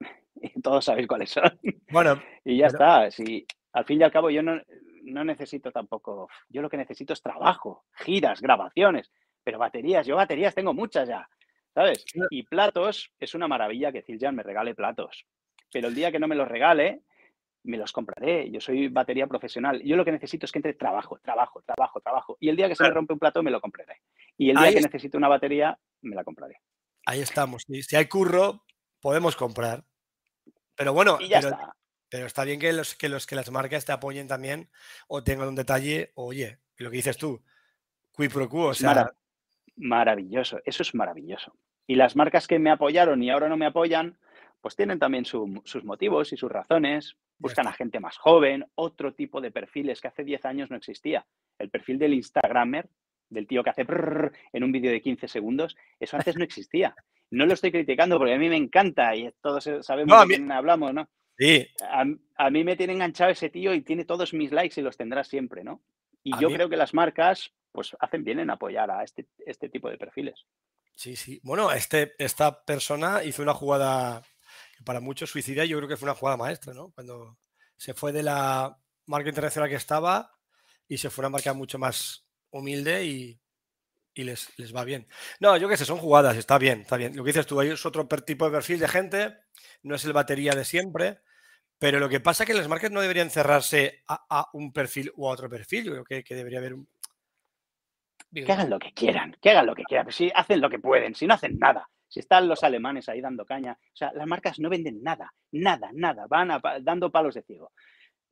todos sabéis cuáles son. Bueno. y ya está. Si, al fin y al cabo, yo no, no necesito tampoco, yo lo que necesito es trabajo, giras, grabaciones, pero baterías, yo baterías tengo muchas ya, ¿sabes? Y platos, es una maravilla que Zildjian me regale platos, pero el día que no me los regale, me los compraré, yo soy batería profesional, yo lo que necesito es que entre trabajo, trabajo, trabajo, trabajo, y el día que se me rompe un plato, me lo compraré, y el día que necesito una batería, me la compraré. Ahí estamos, si hay curro, podemos comprar. Pero bueno, y ya está. Pero está bien que, los, que, los, que las marcas te apoyen también o tengan un detalle, oye, lo que dices tú, qui pro quo, o sea... maravilloso, eso es maravilloso. Y las marcas que me apoyaron y ahora no me apoyan, pues tienen también sus motivos y sus razones. Buscan a gente más joven, otro tipo de perfiles que hace 10 años no existía. El perfil del Instagramer, del tío que hace en un vídeo de 15 segundos, eso antes no existía. No lo estoy criticando porque a mí me encanta y todos sabemos de quién hablamos, ¿no? Sí. A, mí me tiene enganchado ese tío y tiene todos mis likes y los tendrá siempre, ¿no? Y yo creo que las marcas pues hacen bien en apoyar a este, este tipo de perfiles. Sí, sí. Bueno, este, esta persona hizo una jugada que para muchos suicida, yo creo que fue una jugada maestra, ¿no? Cuando se fue de la marca internacional que estaba y se fue a una marca mucho más humilde y, les, les, va bien. No, yo qué sé, son jugadas, está bien, está bien. Lo que dices tú, hay es otro tipo de perfil de gente no es el batería de siempre, pero lo que pasa es que las marcas no deberían cerrarse a, un perfil u a otro perfil. Yo creo que, que debería haber un. Que hagan lo que quieran, que hagan lo que quieran. Si hacen lo que pueden, si no hacen nada. Si están los alemanes ahí dando caña. O sea, las marcas no venden nada, nada, nada. Van dando palos de ciego.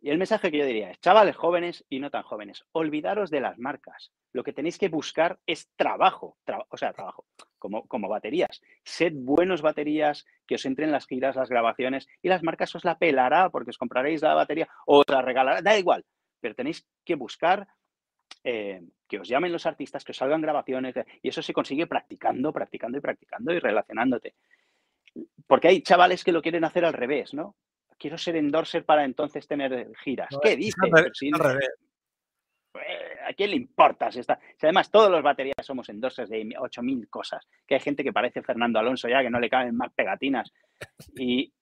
Y el mensaje que yo diría es, chavales jóvenes y no tan jóvenes, olvidaros de las marcas. Lo que tenéis que buscar es trabajo, o sea, trabajo, como, como baterías. Sed buenos baterías, que os entren las giras, las grabaciones, y las marcas os la pelará porque os compraréis la batería o os la regalará, da igual, pero tenéis que buscar eh, que os llamen los artistas, que os salgan grabaciones, y eso se consigue practicando, practicando y practicando y relacionándote. Porque hay chavales que lo quieren hacer al revés, ¿no? Quiero ser endorser para entonces tener giras. ¿Qué dices? Pues, ¿A quién le importa? Si, está? además todos los baterías somos endorsers de 8.000 cosas, que hay gente que parece Fernando Alonso ya, que no le caben más pegatinas. Y,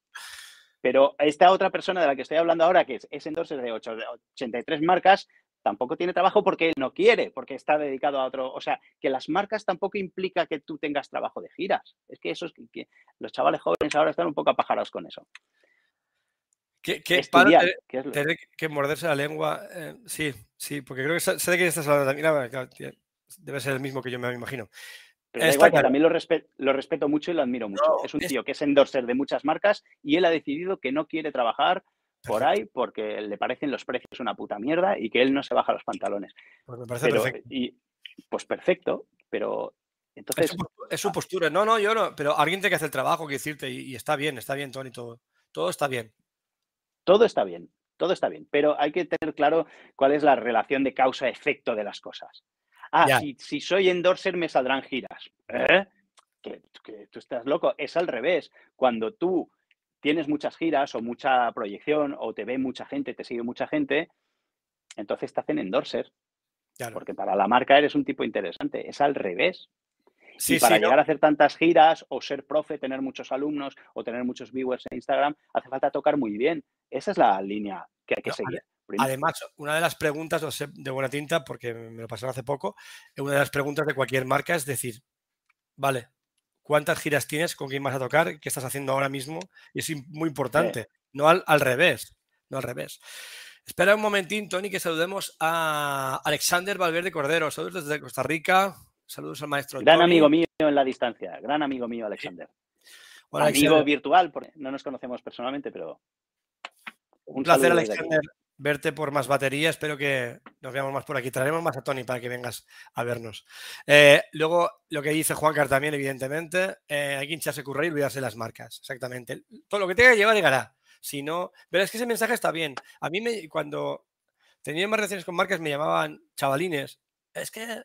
pero esta otra persona de la que estoy hablando ahora, que es, endorser de 83 marcas, tampoco tiene trabajo porque él no quiere, porque está dedicado a otro. O sea, que las marcas tampoco implica que tú tengas trabajo de giras. Es que eso es que, los chavales jóvenes ahora están un poco apajarados con eso. ¿Qué, Estudiar, tener que morderse la lengua. Eh, sí, sí, porque creo que sé de quién estás hablando también. Debe ser el mismo que yo me imagino. Pero también lo, lo, respeto mucho y lo admiro mucho. es un tío que es endorser de muchas marcas y él ha decidido que no quiere trabajar por ahí porque le parecen los precios una puta mierda y que él no se baja los pantalones. Pues me parece perfecto. Y, pues perfecto, pero entonces... Es su, postura. No, no, yo no, pero alguien tiene que hacer el trabajo, que decirte, y, está bien, está bien, Tony, todo, todo está bien. Todo está bien, todo está bien, pero hay que tener claro cuál es la relación de causa-efecto de las cosas. Ah, si, soy endorser me saldrán giras. ¿Eh? Que, tú estás loco. Es al revés. Cuando tú tienes muchas giras o mucha proyección o te ve mucha gente, te sigue mucha gente, entonces te hacen endorser. Porque para la marca eres un tipo interesante. Es al revés. y para llegar a hacer tantas giras o ser profe, tener muchos alumnos o tener muchos viewers en Instagram, hace falta tocar muy bien. Esa es la línea que hay que seguir. Además, una de las preguntas de buena tinta, porque me lo pasaron hace poco, una de las preguntas de cualquier marca es decir, vale, ¿cuántas giras tienes? ¿Con quién vas a tocar? ¿Qué estás haciendo ahora mismo? Y es muy importante, no al, revés, no al revés. Espera un momentín, Tony, que saludemos a Alexander Valverde Cordero. Saludos desde Costa Rica. Saludos al maestro. Gran amigo mío en la distancia. Gran amigo mío, Alexander. amigo virtual, porque no nos conocemos personalmente, pero. Un, placer, Alexander verte por más batería. Espero que nos veamos más por aquí. Traeremos más a Tony para que vengas a vernos. Eh, luego, lo que dice Juan Car también, evidentemente, eh, hay que hincharse currar y olvidarse las marcas. Exactamente. Todo lo que tenga que llevar llegará. Si no, pero es que ese mensaje está bien. A mí, me, cuando tenía más relaciones con marcas, me llamaban chavalines. Es que.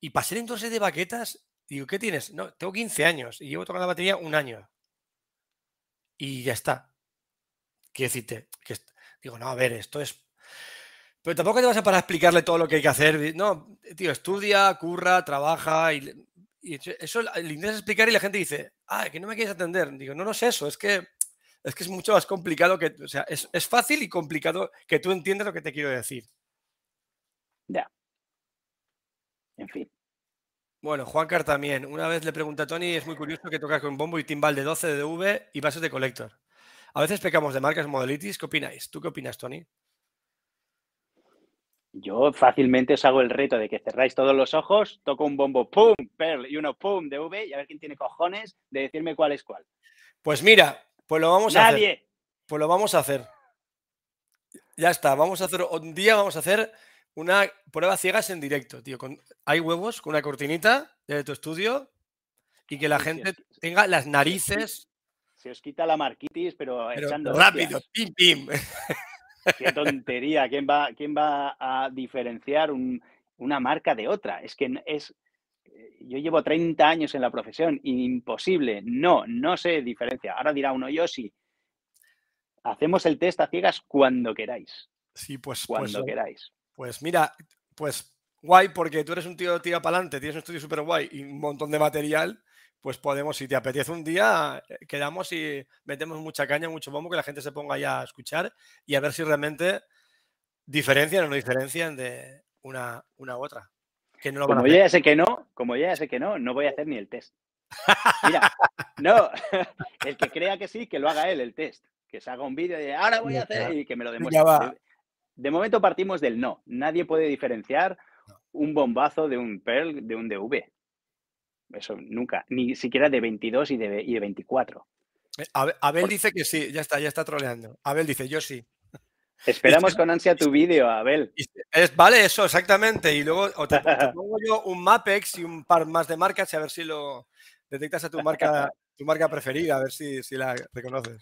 Y pasé entonces de baquetas. Digo, ¿qué tienes? No, tengo 15 años y llevo tocando la batería un año. Y ya está. Quiero decirte, que Digo, no, a ver, esto es. Pero tampoco te vas a para explicarle todo lo que hay que hacer. No, tío, estudia, curra, trabaja y, eso le intentas explicar y la gente dice, ah, que no me quieres atender. Digo, no, no es eso, es que es que es mucho más complicado que, o sea, es, es fácil y complicado que tú entiendas lo que te quiero decir. Ya. En fin. Bueno, Juancar también. Una vez le pregunté a Tony, es muy curioso que tocas con bombo y timbal de 12 de DV y bases de colector. A veces pecamos de marcas modelitis. ¿Qué opináis? ¿Tú qué opinas, Tony? Yo fácilmente os hago el reto de que cerráis todos los ojos, toco un bombo, pum, perl y uno, pum, de V y a ver quién tiene cojones de decirme cuál es cuál. Pues mira, pues lo vamos a hacer. Pues lo vamos a hacer. Ya está, vamos a hacer un día, vamos a hacer una prueba ciegas en directo, tío. hay huevos con una cortinita de tu estudio y que la gente tenga las narices se os quita la marquitis, pero, echando. Rápido, pim, pim. Qué tontería. ¿Quién va, quién va a diferenciar una marca de otra? Es que es. Eh, yo llevo 30 años en la profesión, imposible. No, no se diferencia. Ahora dirá uno, yo sí. Hacemos el test a ciegas cuando queráis. Sí, pues. Cuando pues, queráis. Pues mira, pues guay, porque tú eres un tío tira para adelante, tienes un estudio súper guay y un montón de material pues podemos, si te apetece un día, eh, quedamos y metemos mucha caña, mucho bombo, que la gente se ponga ya a escuchar y a ver si realmente diferencian o no diferencian de una, una u otra. Que no como yo ya sé que no, como yo ya sé que no, no voy a hacer ni el test. Mira, no, el que crea que sí, que lo haga él el test. Que se haga un vídeo de ahora voy a hacer y que me lo demuestre. De, momento partimos del no. Nadie puede diferenciar un bombazo de un Perl de un DV. Eso nunca, ni siquiera de 22 y de, y de 24. Eh, Abel, dice que sí, ya está, ya está troleando. Abel dice, yo sí. Esperamos con ansia tu vídeo, Abel. Es, vale, eso, exactamente. Y luego te, pongo yo un Mapex y un par más de marcas y a ver si lo detectas a tu marca, tu marca preferida, a ver si, la reconoces.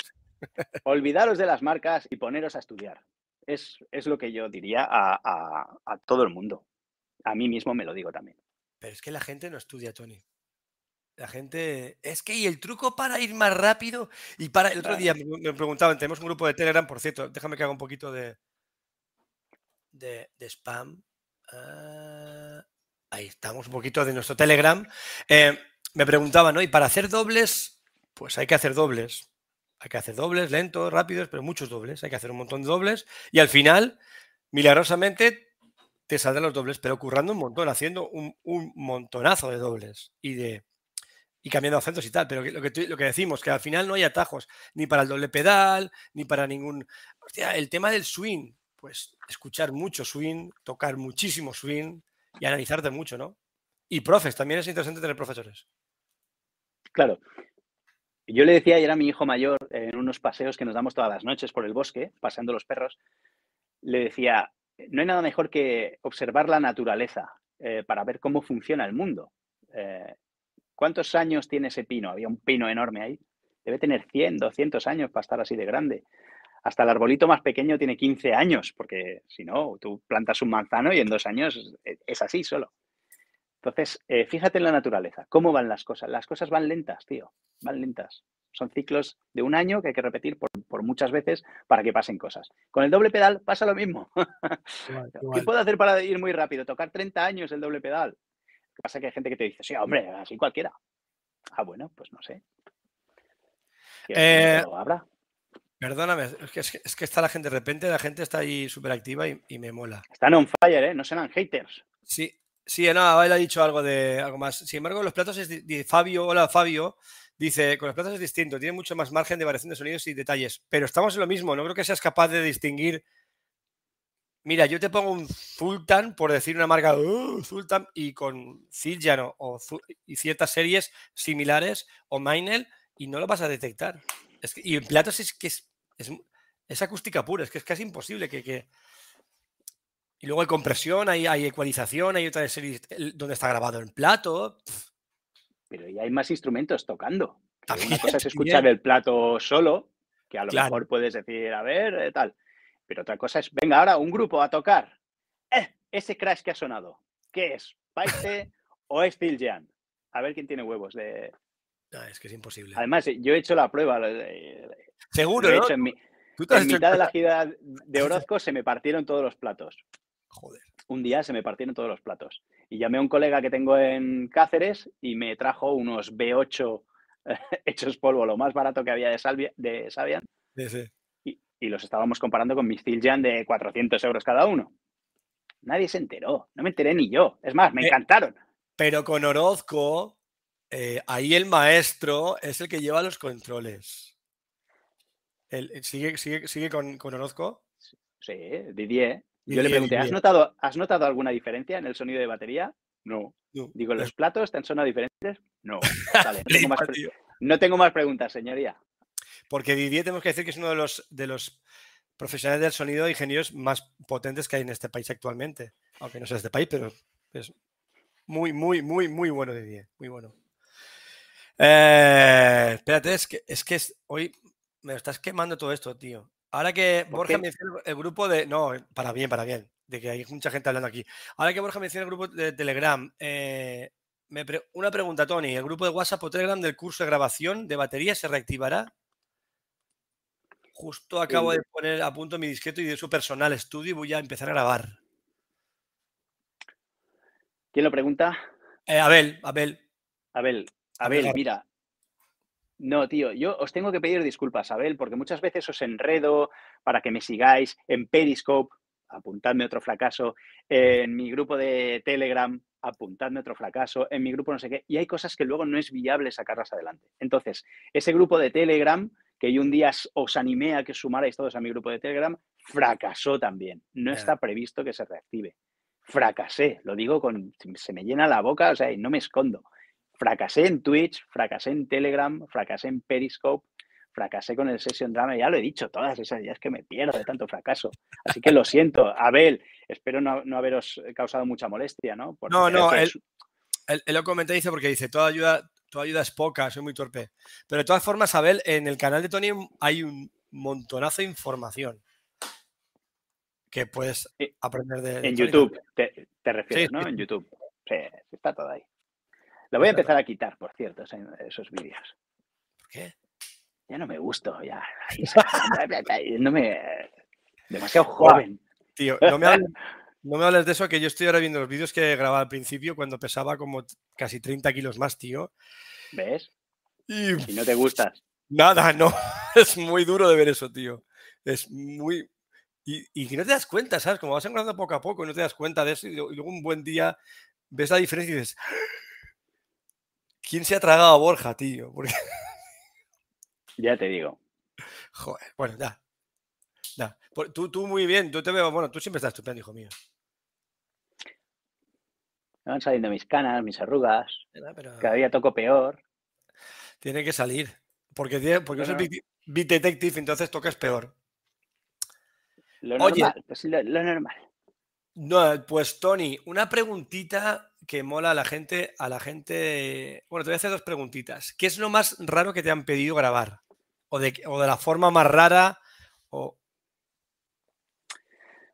Olvidaros de las marcas y poneros a estudiar. Es, lo que yo diría a, a todo el mundo. A mí mismo me lo digo también. Pero es que la gente no estudia, Tony. La gente. Es que, ¿y el truco para ir más rápido? Y para. El otro día me, preguntaban, tenemos un grupo de Telegram, por cierto, déjame que haga un poquito de. de, spam. Ah, ahí estamos, un poquito de nuestro Telegram. Eh, me preguntaban, ¿no? Y para hacer dobles, pues hay que hacer dobles. Hay que hacer dobles, lentos, rápidos, pero muchos dobles. Hay que hacer un montón de dobles. Y al final, milagrosamente, te saldrán los dobles, pero currando un montón, haciendo un, montonazo de dobles y de y cambiando acentos y tal. Pero lo que, lo que decimos, que al final no hay atajos, ni para el doble pedal, ni para ningún. El tema del swing, pues escuchar mucho swing, tocar muchísimo swing y analizarte mucho, ¿no? Y profes, también es interesante tener profesores. Claro. Yo le decía ayer a mi hijo mayor en unos paseos que nos damos todas las noches por el bosque, paseando los perros, le decía, no hay nada mejor que observar la naturaleza eh, para ver cómo funciona el mundo. Eh, ¿Cuántos años tiene ese pino? Había un pino enorme ahí. Debe tener 100, 200 años para estar así de grande. Hasta el arbolito más pequeño tiene 15 años, porque si no, tú plantas un manzano y en dos años es así solo. Entonces, eh, fíjate en la naturaleza, cómo van las cosas. Las cosas van lentas, tío, van lentas. Son ciclos de un año que hay que repetir por, muchas veces para que pasen cosas. Con el doble pedal pasa lo mismo. ¿Qué puedo hacer para ir muy rápido? Tocar 30 años el doble pedal. Que pasa es que hay gente que te dice, sí, hombre, así cualquiera. Ah, bueno, pues no sé. Eh, perdóname, es que, está la gente, de repente la gente está ahí súper activa y, y, me mola. Están on fire, ¿eh? No serán haters. Sí, Sí, no, él ha dicho algo de algo más. Sin embargo, los platos es de, Fabio, hola Fabio, dice, con los platos es distinto, tiene mucho más margen de variación de sonidos y detalles, pero estamos en lo mismo, no creo que seas capaz de distinguir. Mira, yo te pongo un Zultan, por decir una marca, uh, Zultan, y con Zildjian o, y ciertas series similares, o Mainel, y no lo vas a detectar. y en platos es que es, es, acústica pura, es que es casi imposible que y luego hay compresión, hay, hay ecualización, hay otra serie donde está grabado el plato. Pero ya hay más instrumentos tocando. Una cosa es escuchar el plato solo, que a lo mejor puedes decir, a ver, eh, tal. Pero otra cosa es, venga, ahora un grupo a tocar. Eh, ese crash que ha sonado, ¿qué es? ¿Paiste o es Phil Jan? A ver quién tiene huevos de. es que es imposible. Además, yo he hecho la prueba. Seguro, ¿no? en, mitad de la gira de Orozco se me partieron todos los platos. Joder. Un día se me partieron todos los platos. Y llamé a un colega que tengo en Cáceres y me trajo unos B8 hechos polvo, lo más barato que había de, Salvia, de Sabian. Y, los estábamos comparando con mis Zildjian de 400 euros cada uno. Nadie se enteró, no me enteré ni yo. Es más, me eh, encantaron. Pero con Orozco, eh, ahí el maestro es el que lleva los controles. ¿Sigue, sigue, con, con Orozco? Sí, Didier. Yo le pregunté, ¿has notado, ¿has notado alguna diferencia en el sonido de batería? No. Digo, ¿los platos te han sonado diferentes? No. no, tengo más, preguntas, señoría. Porque Didier tenemos que decir que es uno de los, de los profesionales del sonido e ingenieros más potentes que hay en este país actualmente. Aunque no sea este país, pero es muy, muy, muy, muy bueno Didier. Muy bueno. Eh, espérate, es que, es que hoy me estás quemando todo esto, tío. Ahora que Borja menciona el grupo de. No, para bien, para bien. De que hay mucha gente hablando aquí. Ahora que Borja menciona el grupo de Telegram, eh, una pregunta, Tony. ¿El grupo de WhatsApp o Telegram del curso de grabación de batería se reactivará? Justo acabo de poner a punto mi disqueto y de su personal estudio y voy a empezar a grabar. ¿Quién lo pregunta? Eh, Abel, Abel. Abel, Abel, mira, no, tío, yo os tengo que pedir disculpas, Abel, porque muchas veces os enredo para que me sigáis en Periscope, apuntadme otro fracaso, en mi grupo de Telegram, apuntadme otro fracaso, en mi grupo no sé qué, y hay cosas que luego no es viable sacarlas adelante. Entonces, ese grupo de Telegram, que yo un día os animé a que sumarais todos a mi grupo de Telegram, fracasó también. No está previsto que se reactive. Fracasé, lo digo con, se me llena la boca, o sea, y no me escondo. Fracasé en Twitch, fracasé en Telegram, fracasé en Periscope, fracasé con el Session Drama, ya lo he dicho, todas esas, ya es que me pierdo de tanto fracaso. Así que lo siento, Abel, espero no, haberos causado mucha molestia, ¿no? no, no, él, lo comenta y dice porque dice, toda ayuda, toda ayuda es poca, soy muy torpe. Pero de todas formas, Abel, en el canal de Tony hay un montonazo de información que puedes aprender de... En YouTube, te, refieres, ¿no? En YouTube. Sí, está todo ahí. Lo voy a empezar a quitar, por cierto, esos vídeos. ¿Por qué? Ya no me gusto, ya. No me... Demasiado joven. Tío, no me, hables, de eso, que yo estoy ahora viendo los vídeos que grababa al principio cuando pesaba como casi 30 kilos más, tío. ¿Ves? Y, no te gustas. Nada, no. Es muy duro de ver eso, tío. Es muy... Y, que no te das cuenta, ¿sabes? Como vas encontrando poco a poco y no te das cuenta de eso y luego un buen día ves la diferencia y dices, ¿quién se ha tragado a Borja, tío? Porque... Ya te digo. Joder, bueno, ya. ya. Tú, tú muy bien, yo te veo, bueno, tú siempre estás estupendo, hijo mío. Me van saliendo mis canas, mis arrugas. Cada día toco peor. Tiene que salir. Porque, porque es el Beat Detective, entonces tocas peor. Lo normal, pues lo, normal. No, pues Tony, una preguntita que mola a la gente, a la gente. Bueno, te voy a hacer dos preguntitas. ¿Qué es lo más raro que te han pedido grabar? O de, o de la forma más rara. O...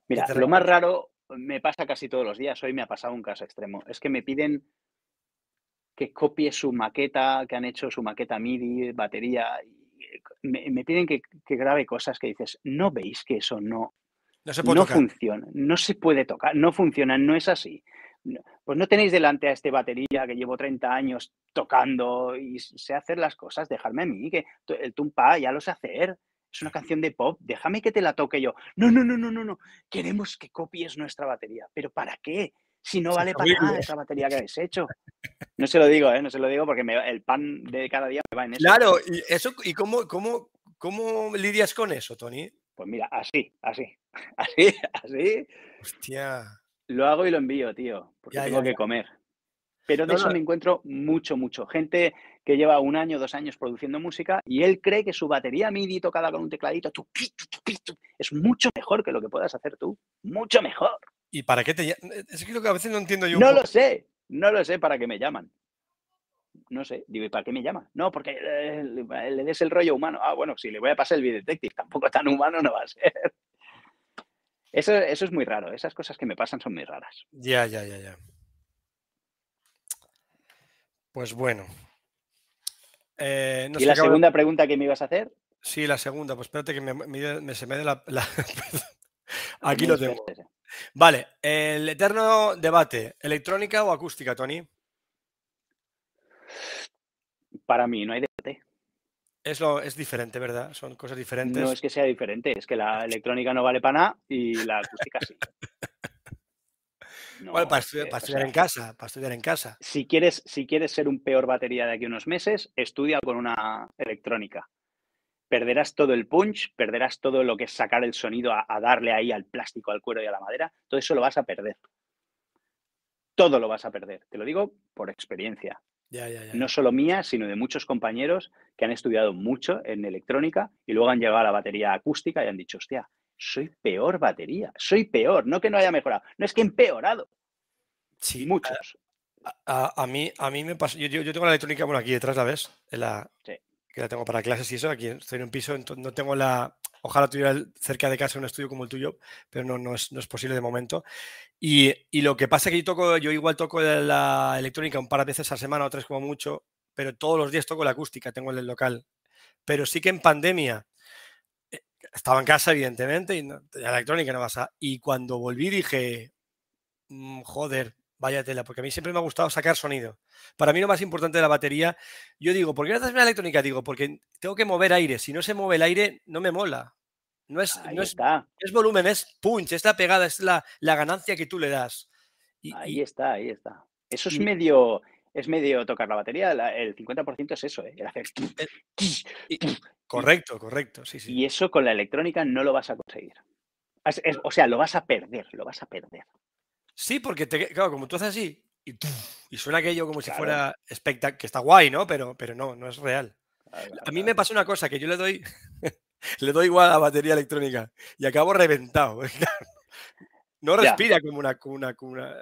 Mira, lo más raro me pasa casi todos los días. Hoy me ha pasado un caso extremo. Es que me piden que copie su maqueta, que han hecho su maqueta MIDI, batería. Me, piden que, grabe cosas que dices, ¿no veis que eso no, no, funciona? No se puede tocar, no funciona, no es así. Pues no tenéis delante a este batería que llevo 30 años tocando y sé hacer las cosas, dejarme a mí, que el tumpa ya lo sé hacer es una canción de pop, déjame que te la toque yo. No, no, no, no, no, no. Queremos que copies nuestra batería. ¿Pero para qué? Si no vale para nada esa batería que habéis hecho. No se lo digo, ¿eh? No se lo digo porque el pan de cada día me va en eso. Claro, ¿y, eso, y cómo, cómo, cómo lidias con eso, Tony? Pues mira, así, así, así, así. Hostia. Lo hago y lo envío, tío, porque tengo que comer. Pero de eso me encuentro mucho, mucho. Gente que lleva un año, dos años produciendo música y él cree que su batería MIDI tocada con un tecladito es mucho mejor que lo que puedas hacer tú. Mucho mejor. ¿Y para qué te Es que lo que a veces no entiendo yo. No lo sé, no lo sé para qué me llaman. No sé, digo, ¿y para qué me llama? No, porque eh, le, des el rollo humano. Ah, bueno, si le voy a pasar el detective, tampoco tan humano no va a ser. Eso, eso es muy raro, esas cosas que me pasan son muy raras. Ya, ya, ya, ya. Pues bueno. Eh, ¿Y la segunda pregunta que me ibas a hacer? Sí, la segunda. Pues espérate que me, se me dé la... Aquí lo tengo. Vale, el eterno debate, ¿electrónica o acústica, Tony? Para mí no hay debate. Es, lo, es diferente, ¿verdad? Son cosas diferentes. No es que sea diferente, es que la electrónica no vale para nada y la acústica sí. Para, estudiar, en casa, para estudiar en casa. Si quieres, si quieres ser un peor batería de aquí a unos meses, estudia con una electrónica. Perderás todo el punch, perderás todo lo que es sacar el sonido a, darle ahí al plástico, al cuero y a la madera. Todo eso lo vas a perder. Todo lo vas a perder. Te lo digo por experiencia. No solo mía, sino de muchos compañeros que han estudiado mucho en electrónica y luego han llegado a la batería acústica y han dicho, hostia, soy peor batería, soy peor, no que no haya mejorado, no es que he empeorado. Sí, muchos. A, mí, a mí me pasa, yo, yo, tengo la electrónica, bueno, aquí detrás, ¿la ves? la, Que la tengo para clases y eso, aquí estoy en un piso, no tengo la, ojalá tuviera cerca de casa un estudio como el tuyo, pero no, no, es, no es posible de momento. Y, y, lo que pasa es que yo toco, yo igual toco la electrónica un par de veces a la semana o tres como mucho, pero todos los días toco la acústica, tengo el local. Pero sí que en pandemia, estaba en casa, evidentemente, y no, la electrónica no vas a. Y cuando volví dije, mm, joder, vaya tela, porque a mí siempre me ha gustado sacar sonido. Para mí lo más importante de la batería, yo digo, ¿por qué no haces una electrónica? Digo, porque tengo que mover aire. Si no se mueve el aire, no me mola. No es, no es, es, volumen, es punch, es la pegada, es la, la ganancia que tú le das. ahí está, ahí está. Eso es medio, es medio tocar la batería, el 50% es eso, ¿eh? correcto, correcto, sí, sí. Y eso con la electrónica no lo vas a conseguir. o sea, lo vas a perder, lo vas a perder. Sí, porque te, claro, como tú haces así y, suena aquello como si fuera espectacular, que está guay, ¿no? Pero, pero no, no es real. a mí me pasa una cosa, que yo le doy, le doy igual a la batería electrónica y acabo reventado. no respira como una, como una, como una,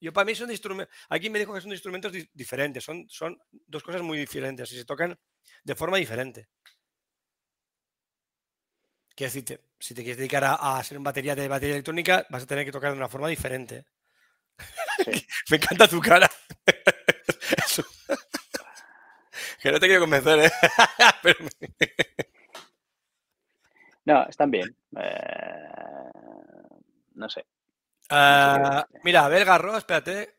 yo para mí son instrumentos, aquí me dijo que son instrumentos diferentes, son, son dos cosas muy diferentes y se tocan de forma diferente. Quiero decirte, si te quieres dedicar a, ser un batería de batería electrónica, vas a tener que tocar de una forma diferente. me encanta tu cara. que no te quiero convencer, ¿eh? no, están bien. Eh, no sé. Ah, mira, a ver, Garro, espérate.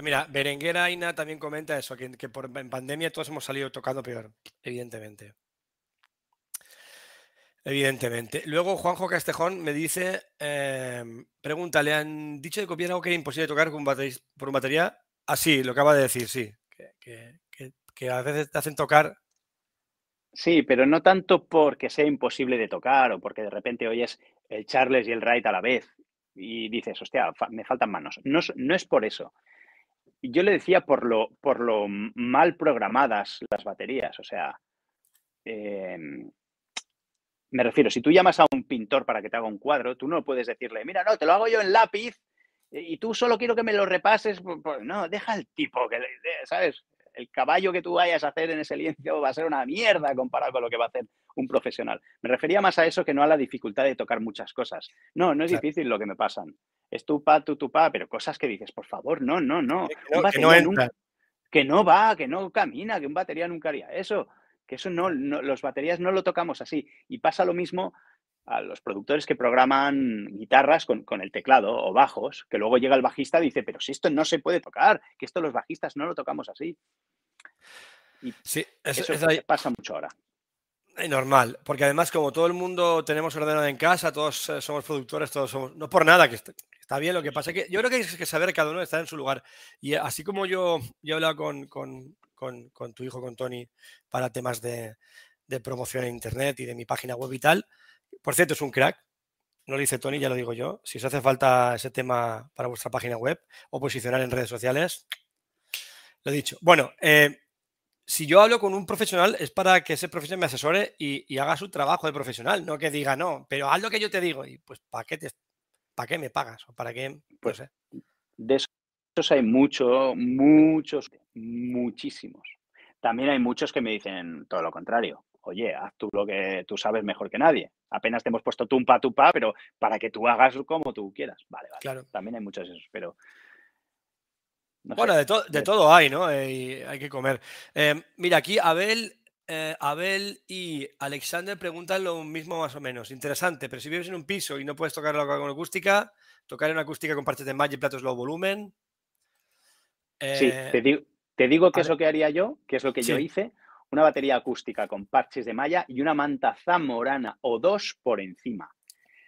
Mira, Berenguera Aina también comenta eso, que, por, en pandemia todos hemos salido tocando peor, evidentemente. Evidentemente. Luego Juanjo Castejón me dice, em, pregunta, ¿le han dicho de copiar algo que era imposible tocar con por batería? Ah, sí, lo acaba de decir, sí. Que, a veces te hacen tocar. Sí, pero no tanto porque sea imposible de tocar o porque de repente oyes el Charles y el Wright a la vez y dices, hostia, me faltan manos. No, no es por eso. Yo le decía por lo, por lo mal programadas las baterías. O sea, em, me refiero, si tú llamas a un pintor para que te haga un cuadro, tú no puedes decirle, mira, no, te lo hago yo en lápiz y tú solo quiero que me lo repases. No, deja al tipo, que, ¿sabes? El caballo que tú vayas a hacer en ese lienzo va a ser una mierda comparado con lo que va a hacer un profesional. Me refería más a eso que no a la dificultad de tocar muchas cosas. No, no es difícil lo que me pasan. Es tu pa, tu, tu pa, pero cosas que dices, por favor, no, no, no. Que no, que no va, que no camina, que un batería nunca haría eso que eso no, los baterías no lo tocamos así. Y pasa lo mismo a los productores que programan guitarras con, el teclado o bajos, que luego llega el bajista y dice, pero si esto no se puede tocar, que esto los bajistas no lo tocamos así. sí, eso, pasa mucho ahora. Es normal, porque además como todo el mundo tenemos ordenador en casa, todos eh, somos productores, todos somos, no por nada, que está, bien, lo que pasa es que yo creo que hay que saber que cada uno está en su lugar. Y así como yo, yo he hablado con, con, tu hijo, con Tony, para temas de, promoción en Internet y de mi página web y tal. Por cierto, es un crack. No lo dice Tony, ya lo digo yo. Si os hace falta ese tema para vuestra página web o posicionar en redes sociales, lo he dicho. Bueno, eh, si yo hablo con un profesional es para que ese profesional me asesore y, haga su trabajo de profesional, no que diga no, pero haz lo que yo te digo y pues ¿para qué, te, ¿para qué me pagas? ¿O para qué? Pues, De esos hay mucho, muchos, muchísimos. También hay muchos que me dicen todo lo contrario. Oye, haz tú lo que tú sabes mejor que nadie. Apenas te hemos puesto tumpa tu pa, pero para que tú hagas como tú quieras. Vale, vale. Claro. También hay muchos esos, pero. bueno, de, todo hay, ¿no? Eh, hay que comer. Eh, mira, aquí Abel, eh, Abel y Alexander preguntan lo mismo más o menos. Interesante, pero si vives en un piso y no puedes tocar con acústica, tocar en acústica con partes de malla y platos low volumen. sí, te digo, te digo qué es lo que haría yo, qué es lo que yo hice. Una batería acústica con parches de malla y una manta zamorana o dos por encima.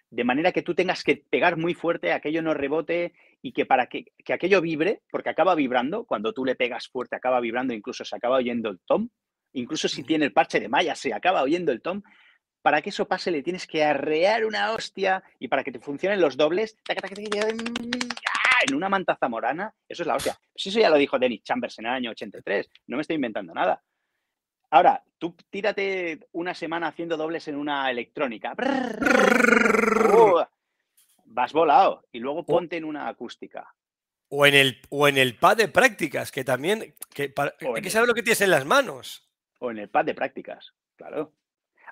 De manera que tú tengas que pegar muy fuerte, aquello no rebote y que para que, aquello vibre, porque acaba vibrando, cuando tú le pegas fuerte acaba vibrando, incluso se acaba oyendo el tom, incluso si tiene el parche de malla se acaba oyendo el tom, para que eso pase le tienes que arrear una hostia y para que te funcionen los dobles, en una manta zamorana, eso es la hostia. Pues eso ya lo dijo Dennis Chambers en el año 83, no me estoy inventando nada. Ahora, tú tírate una semana haciendo dobles en una electrónica. Oh, vas volado y luego ponte en una acústica. O en el, o en el pad de prácticas, que también que hay que saber lo que tienes en las manos. O en el pad de prácticas, claro.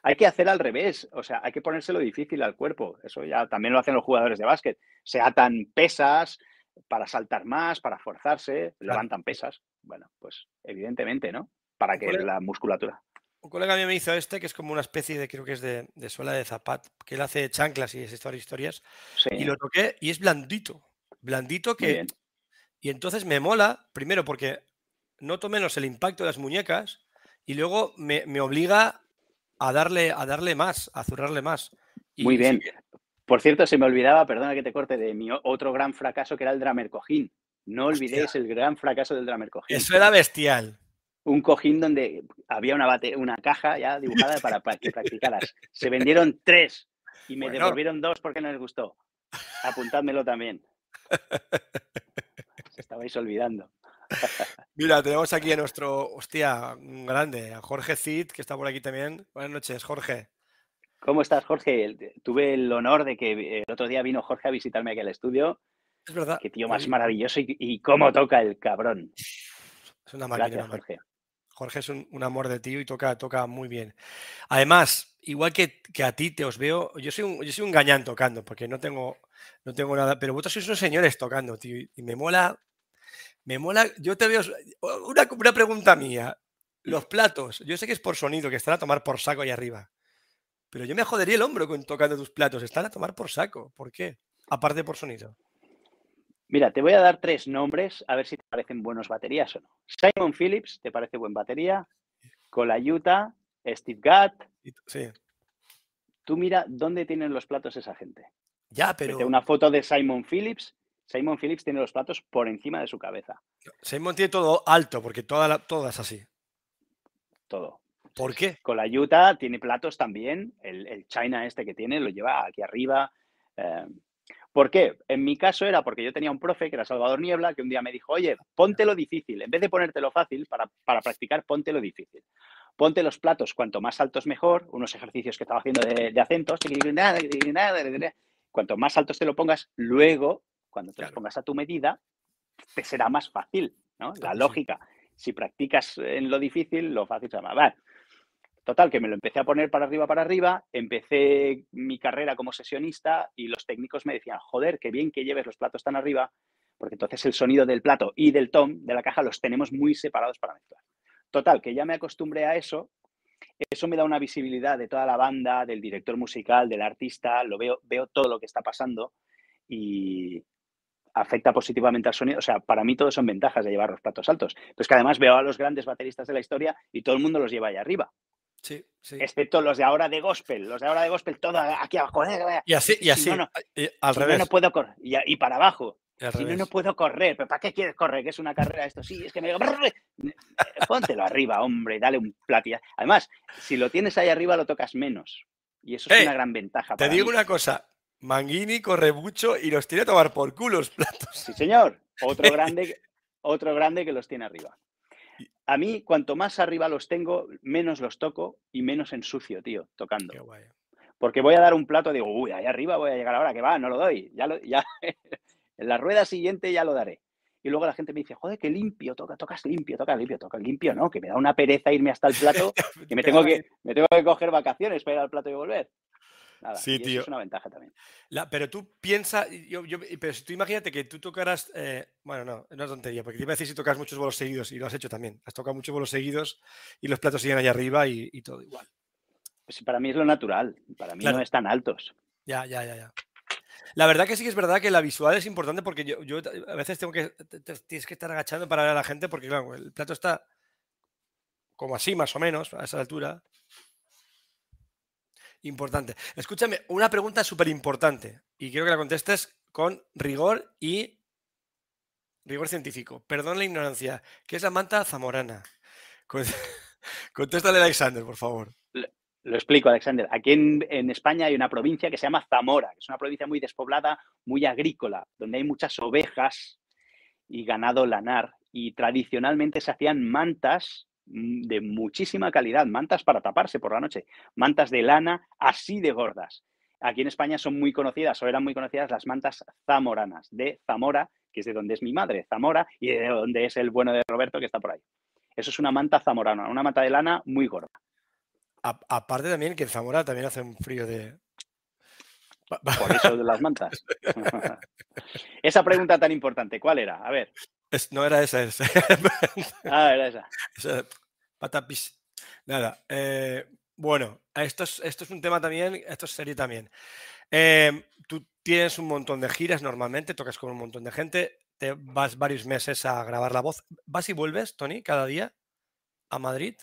Hay que hacer al revés, o sea, hay que ponérselo difícil al cuerpo. Eso ya también lo hacen los jugadores de básquet. Se atan pesas, para saltar más, para forzarse, levantan pesas. Bueno, pues evidentemente, ¿no? Para que la musculatura. Un colega mío me hizo este, que es como una especie de, creo que es de, suela de zapato, que él hace chanclas y esas historias. Y lo toqué y es blandito. Blandito que. Y entonces me mola, primero porque noto menos el impacto de las muñecas y luego me, obliga a darle, a darle más, a zurrarle más. Muy bien. Por cierto, se me olvidaba, perdona que te corte, de mi otro gran fracaso que era el Dramer Cojín. No olvidéis el gran fracaso del Dramer Cojín. Eso era bestial. Un cojín donde había una, una caja ya dibujada para, que practicaras. Se vendieron tres y me devolvieron dos porque no les gustó. Apuntádmelo también. Se estabais olvidando. Mira, tenemos aquí a nuestro, hostia, un grande, a Jorge Cid, que está por aquí también. Buenas noches, Jorge. ¿Cómo estás, Jorge? Tuve el honor de que el otro día vino Jorge a visitarme aquí al estudio. Es verdad. Qué tío más maravilloso y, cómo toca el cabrón. Es una máquina. Jorge. Jorge es un, amor de tío y toca, toca muy bien. Además, igual que, a ti te os veo, yo soy un, yo soy un gañán tocando, porque no tengo, no tengo nada, pero vosotros sois unos señores tocando, tío, y me mola, me mola, yo te veo, una, una pregunta mía, los platos, yo sé que es por sonido, que están a tomar por saco ahí arriba. Pero yo me jodería el hombro con tocando tus platos. Están a tomar por saco. ¿Por qué? Aparte por sonido. Mira, te voy a dar tres nombres a ver si te parecen buenos baterías o no. Simon Phillips, ¿te parece buen batería? Colayuta, Steve Gadd. Sí. Tú mira dónde tienen los platos esa gente. Ya, pero. una foto de Simon Phillips. Simon Phillips tiene los platos por encima de su cabeza. Simon tiene todo alto, porque toda, la, es así. Todo. ¿Por qué? Con la Utah tiene platos también. El, China este que tiene lo lleva aquí arriba. Eh, ¿Por qué? En mi caso era porque yo tenía un profe que era Salvador Niebla, que un día me dijo, oye, ponte lo difícil. En vez de ponértelo fácil, para, para practicar, ponte lo difícil. Ponte los platos cuanto más altos mejor, unos ejercicios que estaba haciendo de, acentos, cuanto más altos te lo pongas, luego, cuando te los pongas a tu medida, te será más fácil, ¿no? La lógica. Si practicas en lo difícil, lo fácil se llama. Vale. Total, que me lo empecé a poner para arriba, para arriba, empecé mi carrera como sesionista y los técnicos me decían, joder, qué bien que lleves los platos tan arriba, porque entonces el sonido del plato y del tom de la caja los tenemos muy separados para mezclar. Total, que ya me acostumbré a eso. Eso me da una visibilidad de toda la banda, del director musical, del artista, lo veo, veo todo lo que está pasando y afecta positivamente al sonido. O sea, para mí todo son ventajas de llevar los platos altos. Pues que además veo a los grandes bateristas de la historia y todo el mundo los lleva ahí arriba. Sí, sí. Excepto los de ahora de gospel. Los de ahora de gospel, todo aquí abajo. Y así, y así, al revés. No, puedo correr. y, para abajo. Si no, no puedo correr. ¿Pero para qué quieres correr? Que es una carrera esto. Sí, es que me digo... Póntelo arriba, hombre, dale un platilla. Además, si lo tienes ahí arriba, lo tocas menos. Y eso es una gran ventaja. Te digo una cosa. Manguini corre mucho y los tiene a tomar por culo los platos. Sí, señor. Otro grande, otro grande que los tiene arriba. A mí, cuanto más arriba los tengo, menos los toco y menos ensucio, tío, tocando. Porque voy a dar un plato, digo, uy, ahí arriba voy a llegar ahora, que va, no lo doy. Ya, lo, ya En la rueda siguiente ya lo daré. Y luego la gente me dice, joder, qué limpio, toca, tocas limpio, toca limpio, toca limpio, ¿no? Que me da una pereza irme hasta el plato y me tengo que, me tengo que coger vacaciones para ir al plato y volver. Nada, sí, tío. Eso es una ventaja también. pero tú piensas, yo, pero tú imagínate que tú tocaras, eh, bueno, no, no es tontería, porque te iba a decir si tocas muchos bolos seguidos, y lo has hecho también, has tocado muchos bolos seguidos y los platos siguen allá arriba y, todo igual. Pues para mí es lo natural, para mí no están altos. Ya, ya, ya, ya. La verdad que sí que es verdad que la visual es importante porque yo, a veces tengo que tienes que estar agachando para ver a la gente porque claro, el plato está como así más o menos a esa altura. Importante. Escúchame, una pregunta súper importante y quiero que la contestes con rigor y rigor científico. Perdón la ignorancia. ¿Qué es la manta zamorana? Contéstale, Alexander, por favor. Lo explico, Alexander. Aquí en, España hay una provincia que se llama Zamora, que es una provincia muy despoblada, muy agrícola, donde hay muchas ovejas y ganado lanar. Y tradicionalmente se hacían mantas de muchísima calidad, mantas para taparse por la noche, mantas de lana así de gordas. Aquí en España son muy conocidas o eran muy conocidas las mantas zamoranas, de Zamora, que es de donde es mi madre, Zamora, y de donde es el bueno de Roberto que está por ahí. Eso es una manta zamorana, una manta de lana muy gorda aparte también que en Zamora también hace un frío de... Por eso de las mantas. esa pregunta tan importante, ¿cuál era? A ver. No era esa, esa. ah, era esa. patapis. Nada. Eh, bueno, esto es, esto es un tema también, esto es serie también. Em, tú tienes un montón de giras normalmente, tocas con un montón de gente, te vas varios meses a grabar la voz. ¿Vas y vuelves, Tony, cada día a Madrid?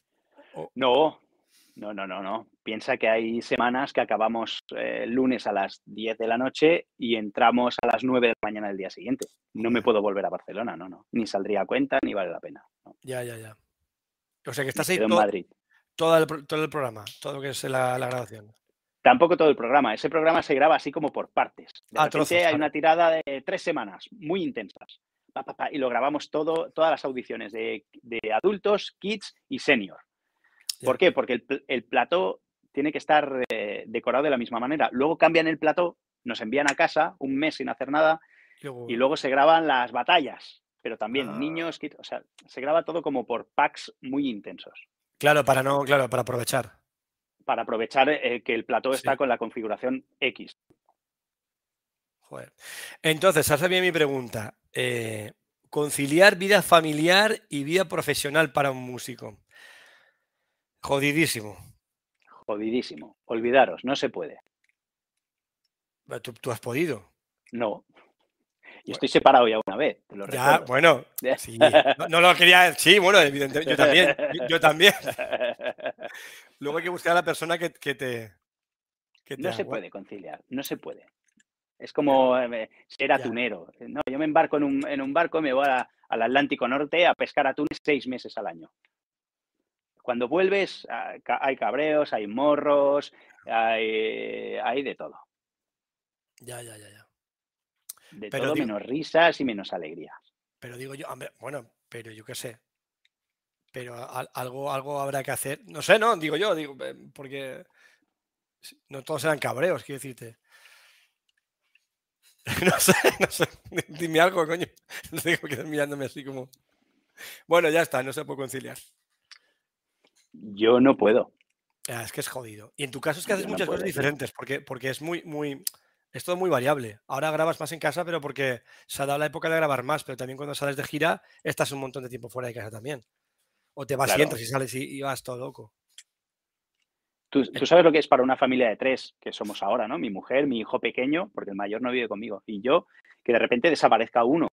No, no, no, no, no. Piensa que hay semanas que acabamos eh, lunes a las 10 de la noche y entramos a las 9 de la mañana del día siguiente. No me puedo volver a Barcelona, no, no. Ni saldría a cuenta ni vale la pena. Ya, ya, ya. O sea que estás ahí en Madrid. Todo el, todo el programa, todo lo que es la, grabación. Tampoco todo el programa. Ese programa se graba así como por partes. De ah, hay una tirada de tres semanas muy intensas. y lo grabamos todo, todas las audiciones de, de adultos, kids y senior. ¿Por qué? Porque el, plató tiene que estar eh, decorado de la misma manera. Luego cambian el plató, nos envían a casa un mes sin hacer nada y luego se graban las batallas. Pero también ah. niños, o sea, se graba todo como por packs muy intensos. Claro, para no, claro, para aprovechar. Para aprovechar eh, que el plató está con la configuración X. Joder. Entonces, hace bien mi pregunta. Eh, conciliar vida familiar y vida profesional para un músico. Jodidísimo. Jodidísimo. Olvidaros, no se puede. ¿Tú, has podido? No. Y estoy separado ya una vez. lo ya, bueno. No, lo quería. Sí, bueno, evidentemente. Yo también. Yo, también. Luego hay que buscar a la persona que, te. no se puede conciliar, no se puede. Es como eh, ser atunero. No, yo me embarco en un, en un barco y me voy al Atlántico Norte a pescar atunes seis meses al año. Cuando vuelves ah, hay cabreos, hay morros, hay, hay de todo. Ya, ya, ya, ya. De todo menos risas y menos alegrías. Pero digo yo, bueno, pero yo qué sé. Pero algo, algo habrá que hacer. No sé, no, digo yo, digo, eh, porque no todos eran cabreos, quiero decirte. No sé, no sé. Dime algo, coño. No tengo que mirándome así como. Bueno, ya está, no se puede conciliar. Yo no puedo. es que es jodido. Y en tu caso es que haces muchas cosas diferentes, porque, porque es muy, muy. Es todo muy variable. Ahora grabas más en casa, pero porque se ha dado la época de grabar más, pero también cuando sales de gira, estás un montón de tiempo fuera de casa también. O te vas y entras y sales y, vas todo loco. Tú, sabes lo que es para una familia de tres, que somos ahora, ¿no? Mi mujer, mi hijo pequeño, porque el mayor no vive conmigo, y yo, que de repente desaparezca uno.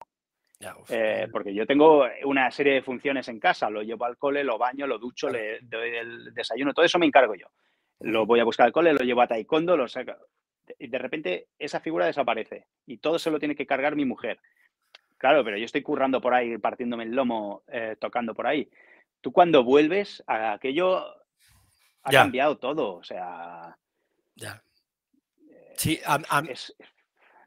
Eh, porque yo tengo una serie de funciones en casa, lo llevo al cole, lo baño, lo ducho, le doy el desayuno, todo eso me encargo yo. Lo voy a buscar al cole, lo llevo a taekwondo, lo saco. Y de repente esa figura desaparece y todo se lo tiene que cargar mi mujer. Claro, pero yo estoy currando por ahí, partiéndome el lomo, eh, tocando por ahí. Tú cuando vuelves, a aquello ha cambiado todo, o sea... Ya. Sí, es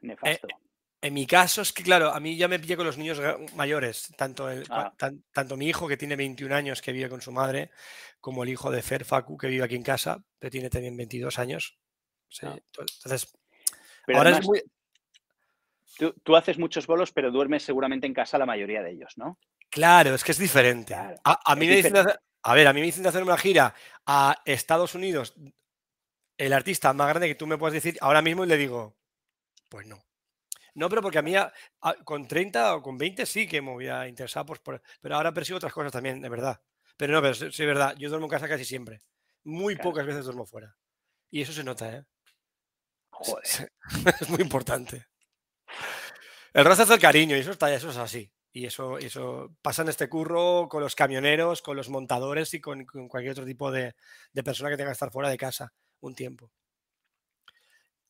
nefasto. Eh, en mi caso es que, claro, a mí ya me pillé con los niños mayores, tanto, ah. tanto mi hijo que tiene 21 años que vive con su madre, como el hijo de Fer Facu que vive aquí en casa, que tiene también 22 años. Ah. Entonces, ahora es muy... Tú, haces muchos bolos, pero duermes seguramente en casa la mayoría de ellos, ¿no? Claro, es que es diferente. a, mí me dicen a ver, a mí me dicen de hacer una gira a Estados Unidos, el artista más grande que tú me puedes decir ahora mismo y le digo, pues no. No, pero porque a mí con 30 o con 20 sí que me voy a interesar, pues, pero ahora persigo otras cosas también, de verdad. Pero no, pero sí, es verdad, yo duermo en casa casi siempre. Muy pocas veces duermo fuera. Y eso se nota, ¿eh? Joder. es muy importante. El roce es el cariño y eso, está, eso es así. Y eso, eso pasa en este curro con los camioneros, con los montadores y con, cualquier otro tipo de, de persona que tenga que estar fuera de casa un tiempo.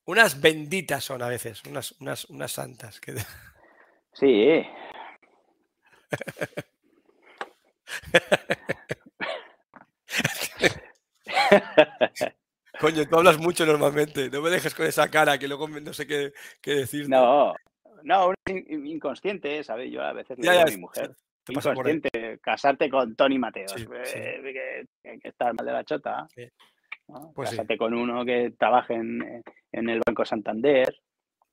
Unas benditas son a veces, unas, unas, unas santas. Que... Sí. Coño, tú hablas mucho normalmente. No me dejes con esa cara que luego no sé qué, qué decir. No, no, inconsciente, ¿sabes? Yo a veces le digo a mi mujer. Inconsciente, casarte con Tony Mateos. Eh, que, que, mal de la chota. Sí. Pues Cásate con uno que trabaje en, el Banco Santander.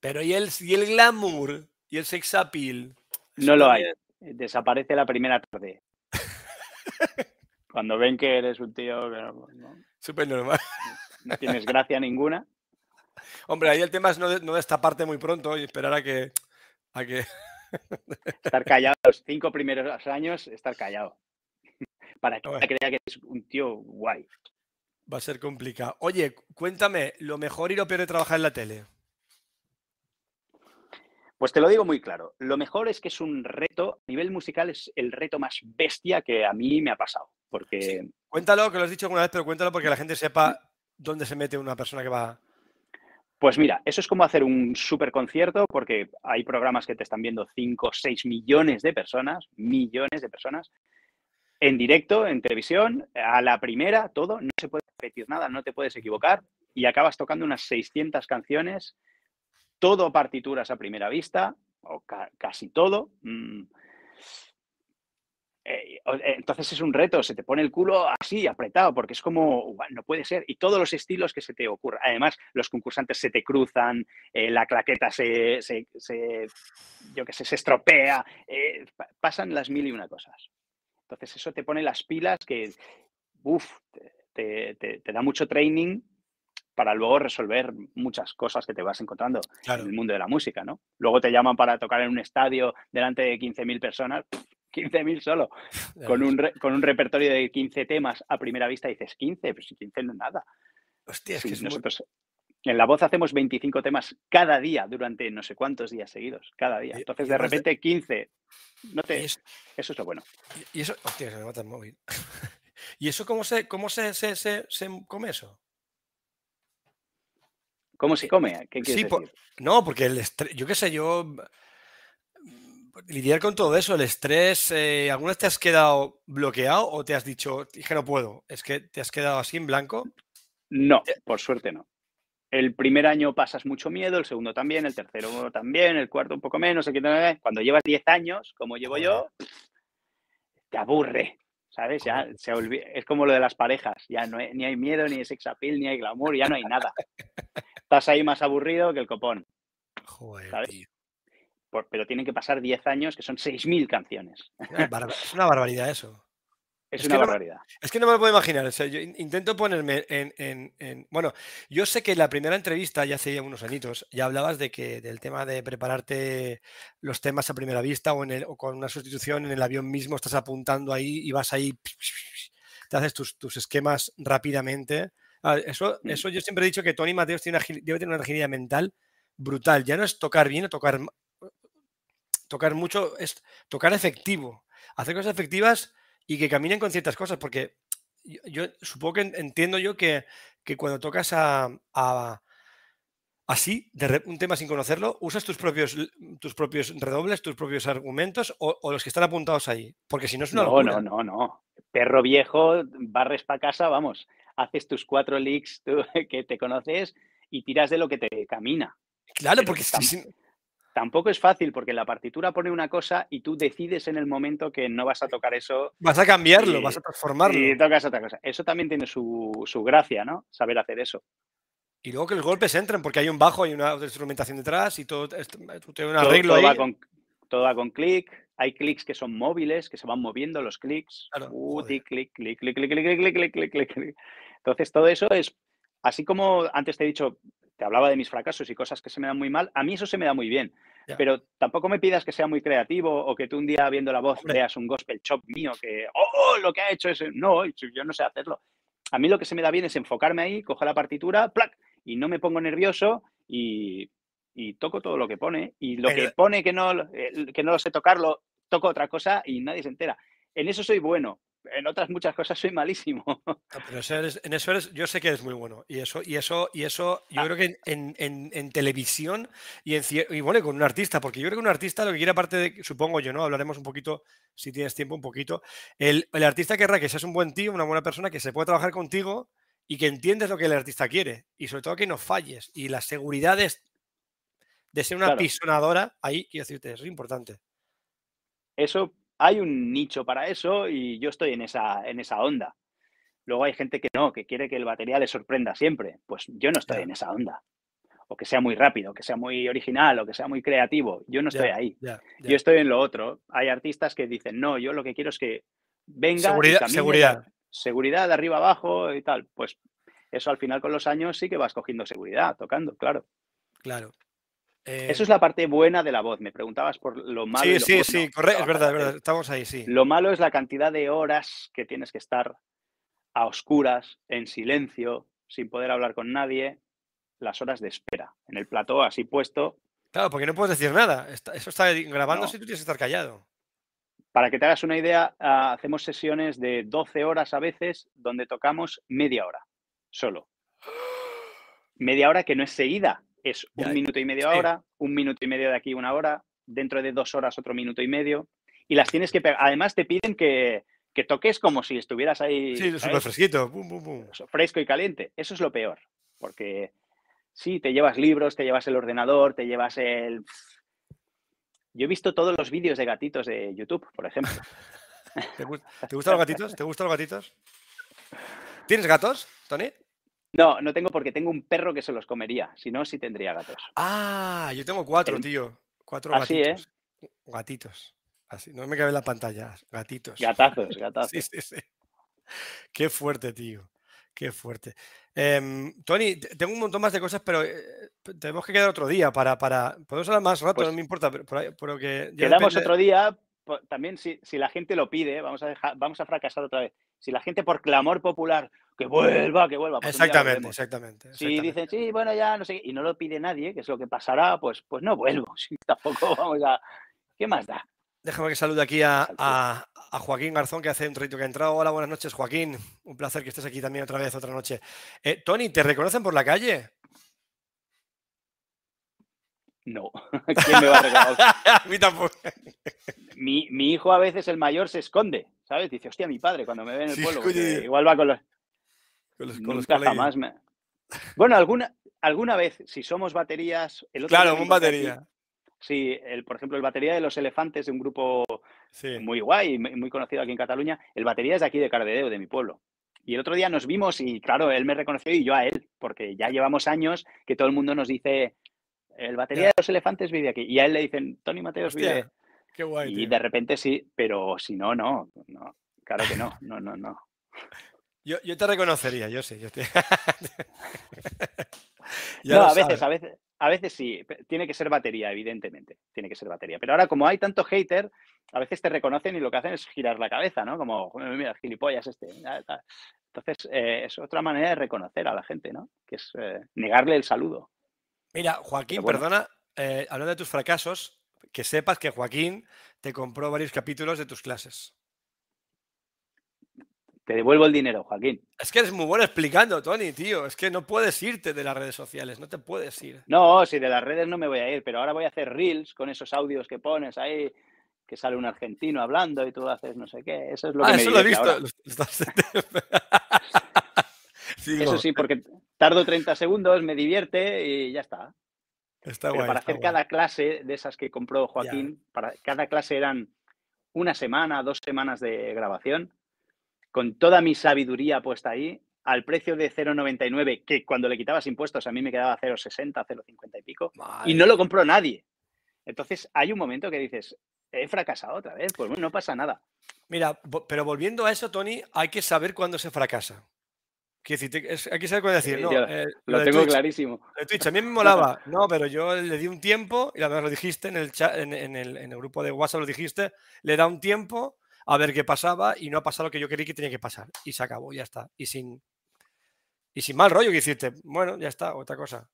Pero ¿y el, y el glamour? ¿Y el sex appeal? No lo hay. Desaparece la primera tarde. Cuando ven que eres un tío ¿no? Súper normal. No tienes gracia ninguna. Hombre, ahí el tema es no, no destaparte muy pronto y esperar a que... A que... estar callado los cinco primeros años, estar callado. Para que crea que es un tío guay. Va a ser complicado. Oye, cuéntame, lo mejor y lo peor de trabajar en la tele. Pues te lo digo muy claro. Lo mejor es que es un reto, a nivel musical es el reto más bestia que a mí me ha pasado. Porque... Cuéntalo, que lo has dicho alguna vez, pero cuéntalo porque la gente sepa dónde se mete una persona que va. Pues mira, eso es como hacer un super concierto, porque hay programas que te están viendo 5 o 6 millones de personas, millones de personas, en directo, en televisión, a la primera, todo, no se puede repetir nada, no te puedes equivocar y acabas tocando unas 600 canciones, todo partituras a primera vista, o casi todo. Mm. Eh, eh, entonces es un reto, se te pone el culo así, apretado, porque es como, no puede ser. Y todos los estilos que se te ocurran. Además, los concursantes se te cruzan, eh, la claqueta se, yo que sé, se estropea, pasan las mil y una cosas. Entonces eso te pone las pilas que, uff, te, da mucho training para luego resolver muchas cosas que te vas encontrando en el mundo de la música, ¿no? Luego te llaman para tocar en un estadio delante de 15.000 personas, 15.000 solo, con un, con un repertorio de 15 temas a primera vista dices 15, pues 15 no es nada. Hostia, es que nosotros en la voz hacemos 25 temas cada día durante no sé cuántos días seguidos, cada día. Entonces de repente 15 no te... Eso es lo bueno. Y eso, hostia, se me mata el móvil. ¿Y eso cómo se, cómo se, se, se, come eso? ¿Cómo se come? ¿Qué quieres Sí, decir? no, porque el estrés, yo qué sé, yo lidiar con todo eso, el estrés, eh, ¿alguna vez te has quedado bloqueado o te has dicho, que no puedo? ¿Es que te has quedado así en blanco? No, Eh. por suerte no. El primer año pasas mucho miedo, el segundo también, el tercero también, el cuarto un poco menos. el quinto, Cuando llevas 10 años, como llevo yo, te aburre, ¿sabes? Ya se olvi- es como lo de las parejas, ya no hay- ni hay miedo, ni hay sex appeal, ni hay glamour, ya no hay nada. Estás ahí más aburrido que el copón, Joder, ¿sabes? tío. Por- pero tienen que pasar 10 años, que son 6.000 canciones. Es una barbaridad eso. Es, Es una que no- barbaridad. Es que no me lo puedo imaginar. o sea, yo in- intento ponerme en, en- en- Bueno, yo sé que en la primera entrevista, ya hace unos añitos, ya hablabas de que del tema de prepararte los temas a primera vista o, en el- o con una sustitución en el avión mismo, estás apuntando ahí y vas ahí, te haces tus, tus esquemas rápidamente. Ah, Eso, Mm. eso yo siempre he dicho que Tony Mateos tiene una debe tener una agilidad mental brutal. Ya no es tocar bien o tocar, tocar mucho, es tocar efectivo. Hacer cosas efectivas y que caminen con ciertas cosas, porque yo, yo supongo que en- entiendo yo que, que cuando tocas a, a- así, de un tema sin conocerlo, usas tus propios, tus propios redobles, tus propios argumentos o, o los que están apuntados ahí, porque si no es una No, locura. no, no, no. Perro viejo, barres para casa, vamos. Haces tus cuatro leaks tú, que te conoces y tiras de lo que te camina. Claro, Pero porque si- Tampoco es fácil porque la partitura pone una cosa y tú decides en el momento que no vas a tocar eso vas a cambiarlo, y- vas a transformarlo. y tocas otra cosa. Eso también tiene su, su gracia, ¿no? Saber hacer eso. Y luego que los golpes entren, porque hay un bajo, hay una instrumentación detrás y todo, tú tienes un arreglo todo ahí. va con, todo va con clic. Hay clics que son móviles, que se van moviendo los clics. Claro, Uh, clic, clic, clic, clic, clic, clic, clic, clic, clic, clic. Entonces, todo eso es, así como antes te he dicho, te hablaba de mis fracasos y cosas que se me dan muy mal, a mí eso se me da muy bien. Pero tampoco me pidas que sea muy creativo o que tú un día viendo la voz Hombre. veas un gospel chop mío que, oh, lo que ha hecho es, no, yo no sé hacerlo. A mí lo que se me da bien es enfocarme ahí, coger la partitura, ¡plac! y no me pongo nervioso y, y toco todo lo que pone. Y lo Pero- que pone que no, que no lo sé tocarlo, toco otra cosa y nadie se entera. En eso soy bueno. En otras muchas cosas soy malísimo. No, pero en eso eres, yo sé que eres muy bueno. Y eso, y eso, y eso, yo Ah. creo que en, en- en televisión y en y bueno, con un artista, porque yo creo que un artista lo que quiere, aparte de, supongo yo, ¿no? Hablaremos un poquito, si tienes tiempo, un poquito. El, el artista querrá que seas un buen tío, una buena persona, que se pueda trabajar contigo y que entiendes lo que el artista quiere. Y sobre todo que no falles. Y la seguridad de, de ser una Claro. pisonadora, ahí quiero decirte, eso es importante. Eso, hay un nicho para eso y yo estoy en esa, en esa onda. Luego hay gente que no, que quiere que el batería le sorprenda siempre. Pues yo no estoy en esa onda. O que sea muy rápido, que sea muy original, o que sea muy creativo. Yo no estoy ahí. Yo estoy en lo otro. Hay artistas que dicen, no, yo lo que quiero es que venga. Seguridad- seguridad. seguridad de arriba abajo y tal. Pues eso al final con los años sí que vas cogiendo seguridad, tocando, claro. Claro. Eso Eh, es la parte buena de la voz. Me preguntabas por lo malo. y sí, lo sí, bueno sí, correcto, es verdad, es verdad. Estamos ahí, sí. Lo malo es la cantidad de horas que tienes que estar a oscuras, en silencio, sin poder hablar con nadie, las horas de espera. En el plató así puesto, Claro, porque no puedes decir nada. eso está grabándose No. y tú tienes que estar callado. para que te hagas una idea, ah, hacemos sesiones de 12 horas a veces donde tocamos media hora, solo. Media hora que no es seguida, es un Ya, minuto y medio sí. ahora, un minuto y medio de aquí una hora, dentro de dos horas otro minuto y medio, y las tienes que pegar. Además te piden que, que toques como si estuvieras ahí Sí, súper fresquito. Pum, pum. Eso, fresco y caliente. Eso es lo peor, porque sí, te llevas libros, te llevas el ordenador, te llevas el... Yo he visto todos los vídeos de gatitos de YouTube, por ejemplo. ¿Te, gu- te gustan los gatitos? ¿Te gustan los gatitos? ¿Tienes gatos, Tony? No, no tengo porque tengo un perro que se los comería. Si no, sí tendría gatos. Ah, yo tengo cuatro, tío. Cuatro Así, ¿eh? gatitos. Gatitos. Así, no me cabe en la pantalla. Gatitos. Gatazos, gatazos. Sí, sí, sí. Qué fuerte, tío. Qué fuerte. Em, Tony, te- tengo un montón más de cosas, pero eh, tenemos que quedar otro día para. para... Podemos hablar más rato, Pues no me importa, pero, por ahí- pero que ya Quedamos depende- otro día. También si, si la gente lo pide, vamos a dejar, vamos a fracasar otra vez. Si la gente por clamor popular, que vuelva, que vuelva. pues Exactamente, exactamente. Si dicen, sí, bueno, ya no sé, qué", y no lo pide nadie, que es lo que pasará, pues, pues no vuelvo. Sí, tampoco vamos a. ¿Qué más da? Déjame que salude aquí a, a- a Joaquín Garzón, que hace un ratito que ha entrado. Hola, buenas noches, Joaquín. Un placer que estés aquí también otra vez, otra noche. Eh, Tony, ¿te reconocen por la calle? No. ¿Quién me va a regalar? a mí tampoco. Mi, mi, hijo a veces, el mayor, se esconde, ¿sabes? Dice, hostia, mi padre, cuando me ve en el Sí, pueblo, igual va con los... Con los, con Nunca jamás me... Bueno, alguna, alguna vez, si somos baterías... El otro Claro, un aquí- batería. Sí, el, por ejemplo, el batería de los elefantes de un grupo Sí. muy guay, muy muy conocido aquí en Cataluña. El batería es de aquí de Cardedeu, de mi pueblo. Y el otro día nos vimos y, claro, él me reconoció y yo a él, porque ya llevamos años que todo el mundo nos dice, el batería de los elefantes vive aquí. Y a él le dicen, Tony Mateos Hostia, vive. Qué guay. Y tío. de repente sí, pero si no, no, no. Claro que no, no, no, no. Yo, yo te reconocería, yo sí. Yo te... No, a veces, a veces, a veces sí. Tiene que ser batería, evidentemente. Tiene que ser batería. Pero ahora, como hay tanto hater, a veces te reconocen y lo que hacen es girar la cabeza, ¿no? Como, "Joder, mira, gilipollas este. ya está". Entonces, eh, es otra manera de reconocer a la gente, ¿no? Que es eh, negarle el saludo. Mira, Joaquín, bueno. perdona, eh, hablando de tus fracasos, que sepas que Joaquín te compró varios capítulos de tus clases. Te devuelvo el dinero, Joaquín. Es que eres muy bueno explicando, Tony, tío. Es que no puedes irte de las redes sociales, no te puedes ir. No, si de las redes no me voy a ir, pero ahora voy a hacer reels con esos audios que pones ahí, que sale un argentino hablando y tú haces no sé qué. Eso es lo que ah, me eso lo he visto. ahora. Sí, Eso sí, porque tardo 30 segundos, me divierte y ya está. Está Pero guay. para está hacer guay. cada clase de esas que compró Joaquín, para cada clase eran una semana, dos semanas de grabación, con toda mi sabiduría puesta ahí, al precio de 0,99, que cuando le quitabas impuestos a mí me quedaba 0,60, 0,50 y pico, y no lo compró nadie. Entonces hay un momento que dices, he fracasado otra vez, pues bueno, no pasa nada. Mira, pero volviendo a eso, Tony, hay que saber cuándo se fracasa. Quiero decir, te- es- que saber cuándo decir, Sí, no, yo eh, Lo tengo Twitch, clarísimo. lo de Twitch, a mí me molaba, no, pero yo le di un tiempo, y además lo dijiste en el, chat, en, en el, en el grupo de WhatsApp, lo dijiste, le da un tiempo a ver qué pasaba y no ha pasado lo que yo quería que tenía que pasar. Y se acabó, ya está. Y sin, y sin mal rollo, que hiciste, bueno, ya está, otra cosa.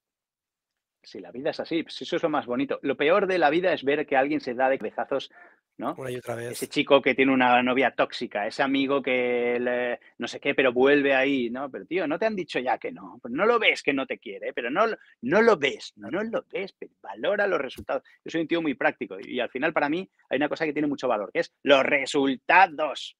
Si la vida es así, pues eso es lo más bonito. Lo peor de la vida es ver que alguien se da de cabezazos, ¿no? Una y otra vez. Ese chico que tiene una novia tóxica, ese amigo que le- no sé qué, pero vuelve ahí, ¿no? Pero tío, no te han dicho ya que no, pero no lo ves que no te quiere, pero no, lo- no lo ves, no, no lo ves, pero valora los resultados. Yo soy un tío muy práctico y, y al final para mí hay una cosa que tiene mucho valor, que es los resultados.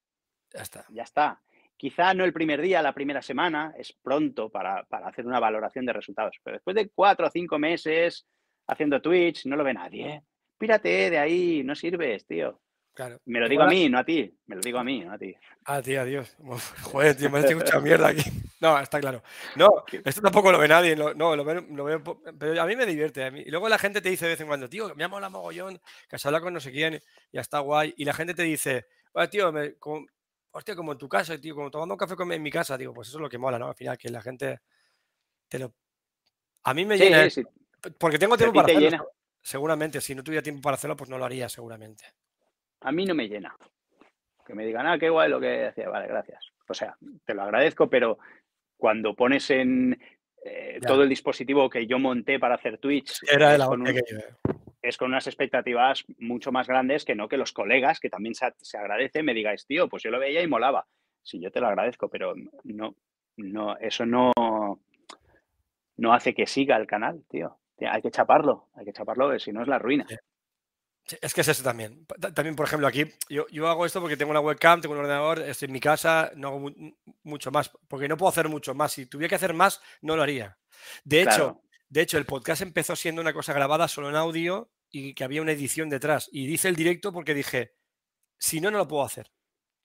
Ya está. Ya está. Quizá no el primer día, la primera semana, es pronto para, para hacer una valoración de resultados, pero después de cuatro o cinco meses haciendo Twitch, no lo ve nadie. Pírate de ahí, no sirves, tío. Claro. Me lo digo a mí, no a ti. Me lo digo a mí, no a ti. Ah, tío, adiós. Joder, tío, me has hecho mucha mierda aquí. No, está claro. No, esto tampoco lo ve nadie. lo- no, lo ve, lo ve pero a mí me divierte. a mí- Y luego la gente te dice de vez en cuando, tío, me ha molado mogollón, que has hablado con no sé quién, ya está guay. Y la gente te dice, "Oye, tío, me- como- hostia, como en tu casa, tío, como tomando un café con- en mi casa. Digo, pues eso es lo que mola, ¿no? Al final, que la gente te lo. A mí me Sí, llena, sí, porque tengo a tiempo ti para hacerlo. Seguramente, si no tuviera tiempo para hacerlo, pues no lo haría, seguramente. a mí no me llena. Que me digan, ah, qué guay lo que hacía. Vale, gracias. O sea, te lo agradezco, pero cuando pones en eh, todo el dispositivo que yo monté para hacer Twitch, Era la con, un- es con unas expectativas mucho más grandes que no que los colegas, que también se, se agradece, me digáis, tío, pues yo lo veía y molaba. Sí, yo te lo agradezco, pero no, no, eso no, no hace que siga el canal, tío. Hay que chaparlo, hay que chaparlo, porque si no es la ruina. Sí. Es que es eso también. También, por ejemplo, aquí yo, yo hago esto porque tengo una webcam, tengo un ordenador, estoy en mi casa, no hago mu- mucho más, porque no puedo hacer mucho más. Si tuviera que hacer más, no lo haría. De hecho, Claro. de hecho, el podcast empezó siendo una cosa grabada solo en audio y que había una edición detrás. Y dice el directo porque dije, si no, no lo puedo hacer.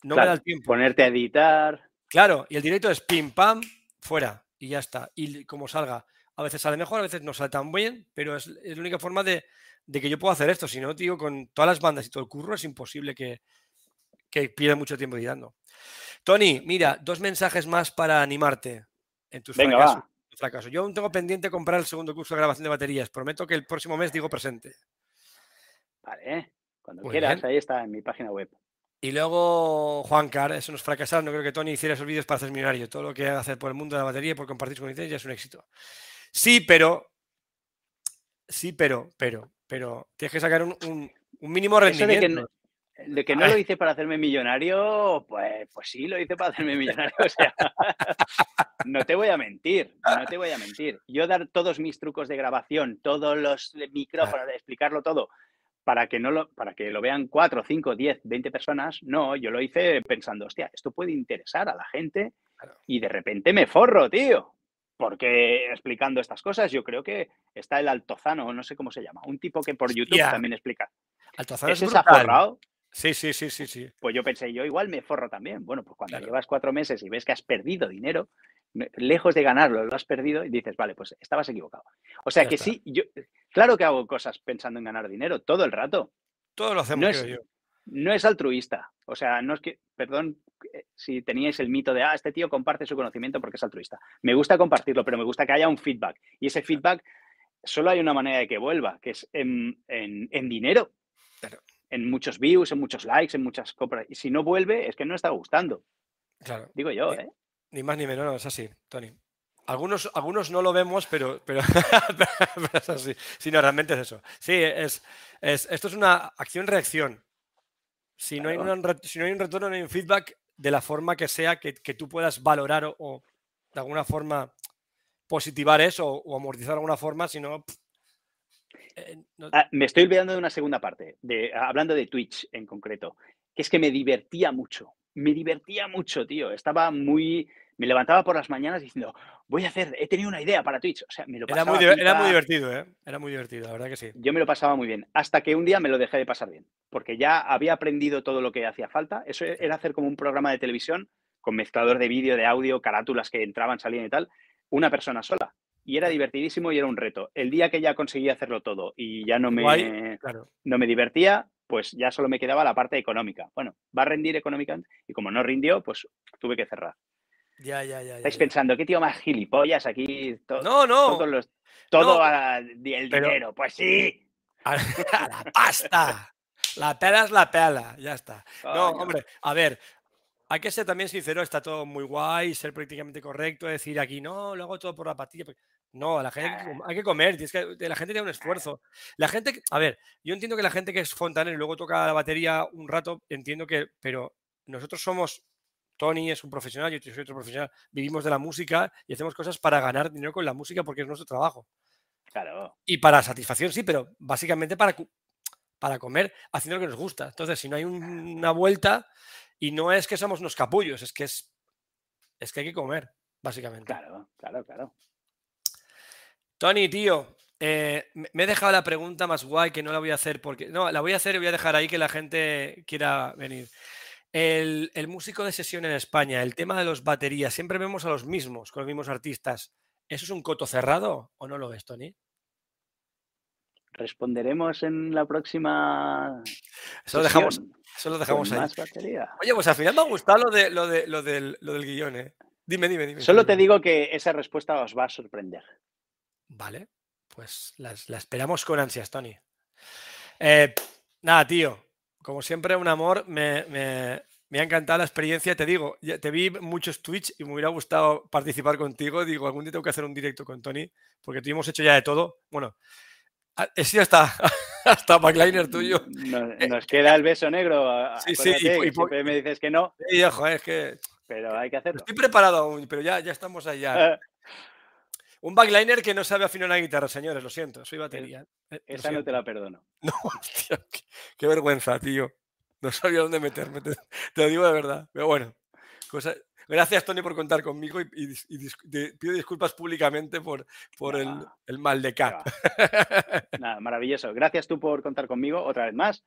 No me da el tiempo. Ponerte a editar. Claro, y el directo es pim, pam, fuera, y ya está. Y como salga. A veces sale mejor, a veces no sale tan bien, pero es, es la única forma de, de que yo pueda hacer esto. Si no, tío, con todas las bandas y todo el curro, es imposible que, que pierda mucho tiempo editando. Tony, mira, dos mensajes más para animarte en tus Venga, fracasos. va. fracaso. Yo aún tengo pendiente comprar el segundo curso de grabación de baterías. Prometo que el próximo mes digo presente. Vale, ¿eh? cuando Muy quieras, bien. ahí está, en mi página web. Y luego, Juan Car, eso nos fracasaron. No creo que Tony hiciera esos vídeos para hacer millonario. Todo lo que hace por el mundo de la batería y por compartir con ya es un éxito. Sí, pero. Sí, pero, pero, pero. Tienes que sacar un, un- un mínimo Eso de que rendimiento. no- De que no lo hice para hacerme millonario, pues, pues sí, lo hice para hacerme millonario. O sea, no te voy a mentir, no te voy a mentir. Yo dar todos mis trucos de grabación, todos los micrófonos, explicarlo todo, para que, no lo, para que lo vean 4, 5, 10, 20 personas, no, yo lo hice pensando, hostia, esto puede interesar a la gente y de repente me forro, tío. Porque explicando estas cosas, yo creo que está el Altozano, no sé cómo se llama, un tipo que por YouTube también explica. Altozano ¿Ese se ha forrado? Sí, sí, sí, sí, sí. Pues yo pensé, yo igual me forro también. Bueno, pues cuando llevas cuatro meses y ves que has perdido dinero, lejos de ganarlo, lo has perdido y dices, vale, pues estabas equivocado. O sea que sí, yo, claro que hago cosas pensando en ganar dinero todo el rato. Todo lo hacemos, no es, yo. No es altruista. O sea, no es que, perdón eh, si teníais el mito de, ah, este tío comparte su conocimiento porque es altruista. Me gusta compartirlo, pero me gusta que haya un feedback. Y ese feedback solo hay una manera de que vuelva, que es en, en dinero. Claro en muchos views, en muchos likes, en muchas compras. Y si no vuelve, es que no está gustando. Claro. Digo yo, ni, ¿eh? Ni más ni menos, es así, Tony. Algunos, algunos no lo vemos, pero, pero, es así. Sí, no, realmente es eso. Sí, es, esto es una acción-reacción. Si, no hay si no hay un retorno, no hay un feedback de la forma que sea que, tú puedas valorar o, de alguna forma positivar eso o, amortizar de alguna forma, si no, eh, ah, me estoy olvidando de una segunda parte, de, hablando de Twitch en concreto, que es que me divertía mucho. Me divertía mucho, tío. Estaba muy. Me levantaba por las mañanas diciendo, voy a hacer, he tenido una idea para Twitch. O sea, me lo era muy, era muy divertido, ¿eh? Era muy divertido, la verdad que sí. Yo me lo pasaba muy bien. Hasta que un día me lo dejé de pasar bien. Porque ya había aprendido todo lo que hacía falta. Eso era hacer como un programa de televisión con mezclador de vídeo, de audio, carátulas que entraban, salían y tal. Una persona sola y era divertidísimo y era un reto. El día que ya conseguí hacerlo todo y ya no me, no me divertía, pues ya solo me quedaba la parte económica. Bueno, va a rendir económicamente y como no rindió, pues tuve que cerrar. Ya, ya, ya. Estáis pensando, ¿qué tío más gilipollas aquí? no, no. todo el dinero. Pues sí. A, la pasta. La pela es la pela. Ya está. No, hombre, a ver, hay que ser también sincero, está todo muy guay, ser prácticamente correcto, decir aquí no, lo hago todo por la patilla. No, la gente hay que comer, que, la gente tiene un esfuerzo. La gente, a ver, yo entiendo que la gente que es fontanero y luego toca la batería un rato, entiendo que, pero nosotros somos, Tony es un profesional, yo soy otro profesional, vivimos de la música y hacemos cosas para ganar dinero con la música porque es nuestro trabajo. Claro. Y para satisfacción, sí, pero básicamente para, para comer haciendo lo que nos gusta. Entonces, si no hay una vuelta, y no es que somos unos capullos, es que es, es que hay que comer, básicamente. Claro, claro, claro. Tony, tío, eh, me he dejado la pregunta más guay que no la voy a hacer porque. No, la voy a hacer y voy a dejar ahí que la gente quiera venir. El, el, músico de sesión en España, el tema de los baterías, siempre vemos a los mismos, con los mismos artistas. ¿Eso es un coto cerrado o no lo ves, Tony? Responderemos en la próxima. Eso lo dejamos, eso lo dejamos ahí. Oye, pues al final me ha gustado lo, de, lo, de, lo, del, lo del guion, ¿eh? Dime, dime, dime. Solo te digo que esa respuesta os va a sorprender. Vale, pues la, esperamos con ansias, Tony. Eh, nada, tío, como siempre, un amor. Me, me, me, ha encantado la experiencia. Te digo, te vi muchos Twitch y me hubiera gustado participar contigo. Digo, algún día tengo que hacer un directo con Tony, porque tú hemos hecho ya de todo. Bueno, ah, sí, hasta, hasta backliner tuyo. Nos, queda el beso negro. Sí, sí. Y, me dices que no. Sí, ojo, es que. Pero hay que hacerlo. Estoy preparado aún, pero ya, ya estamos allá. Un backliner que no sabe afinar una guitarra, señores, lo siento, soy batería. Eh, esa no te la perdono. No, hostia, qué, vergüenza, tío. No sabía dónde meterme, te, lo digo de verdad. Pero bueno, gracias, Tony, por contar conmigo y, pido disculpas públicamente por, por el, mal de Cap. Nada, maravilloso. Gracias tú por contar conmigo otra vez más.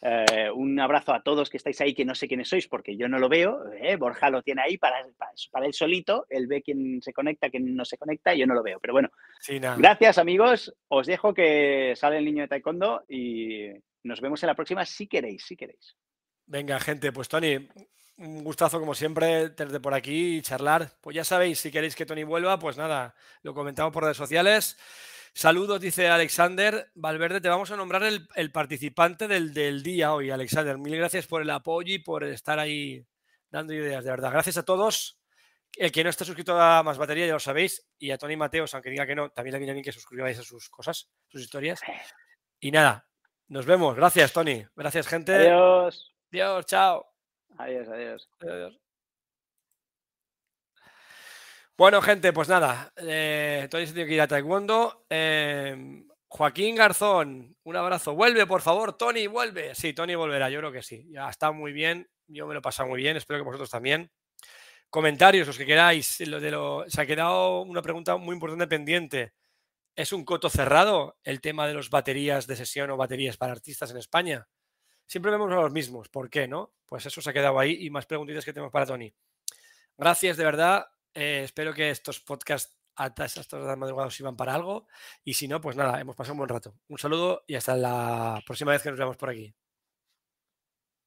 Eh, un abrazo a todos que estáis ahí, que no sé quiénes sois porque yo no lo veo. Eh, Borja lo tiene ahí para, para, él solito. Él ve quién se conecta, quién no se conecta. Yo no lo veo. Pero bueno, gracias amigos. Os dejo que sale el niño de Taekwondo y nos vemos en la próxima si queréis, si queréis. Venga, gente, pues Tony, un gustazo como siempre tenerte por aquí y charlar. Pues ya sabéis, si queréis que Tony vuelva, pues nada, lo comentamos por redes sociales. Saludos, dice Alexander Valverde. Te vamos a nombrar el, participante del, día hoy, Alexander. Mil gracias por el apoyo y por estar ahí dando ideas, de verdad. Gracias a todos. El que no está suscrito a Más Batería, ya lo sabéis. Y a Tony Mateos, aunque diga que no, también le viene bien que suscribáis a sus cosas, sus historias. Y nada, Nos vemos. Gracias, Tony. Gracias, gente. Adiós. Adiós, chao. Adiós, adiós. adiós. Bueno, gente, pues nada. Eh, Tony se tiene que ir a Taekwondo. Eh, Joaquín Garzón, un abrazo. Vuelve, por favor, Tony, vuelve. Sí, Tony volverá, yo creo que sí. Ya está muy bien. Yo me lo he pasado muy bien. Espero que vosotros también. Comentarios, los que queráis. Lo de lo... Se ha quedado una pregunta muy importante pendiente. ¿Es un coto cerrado el tema de las baterías de sesión o baterías para artistas en España? Siempre vemos a los mismos. ¿Por qué no? Pues eso se ha quedado ahí y más preguntitas que tenemos para Tony. Gracias de verdad. Eh, espero que estos podcasts a estas horas de madrugada sirvan para algo. Y si no, pues nada, hemos pasado un buen rato. Un saludo y hasta la próxima vez que nos veamos por aquí.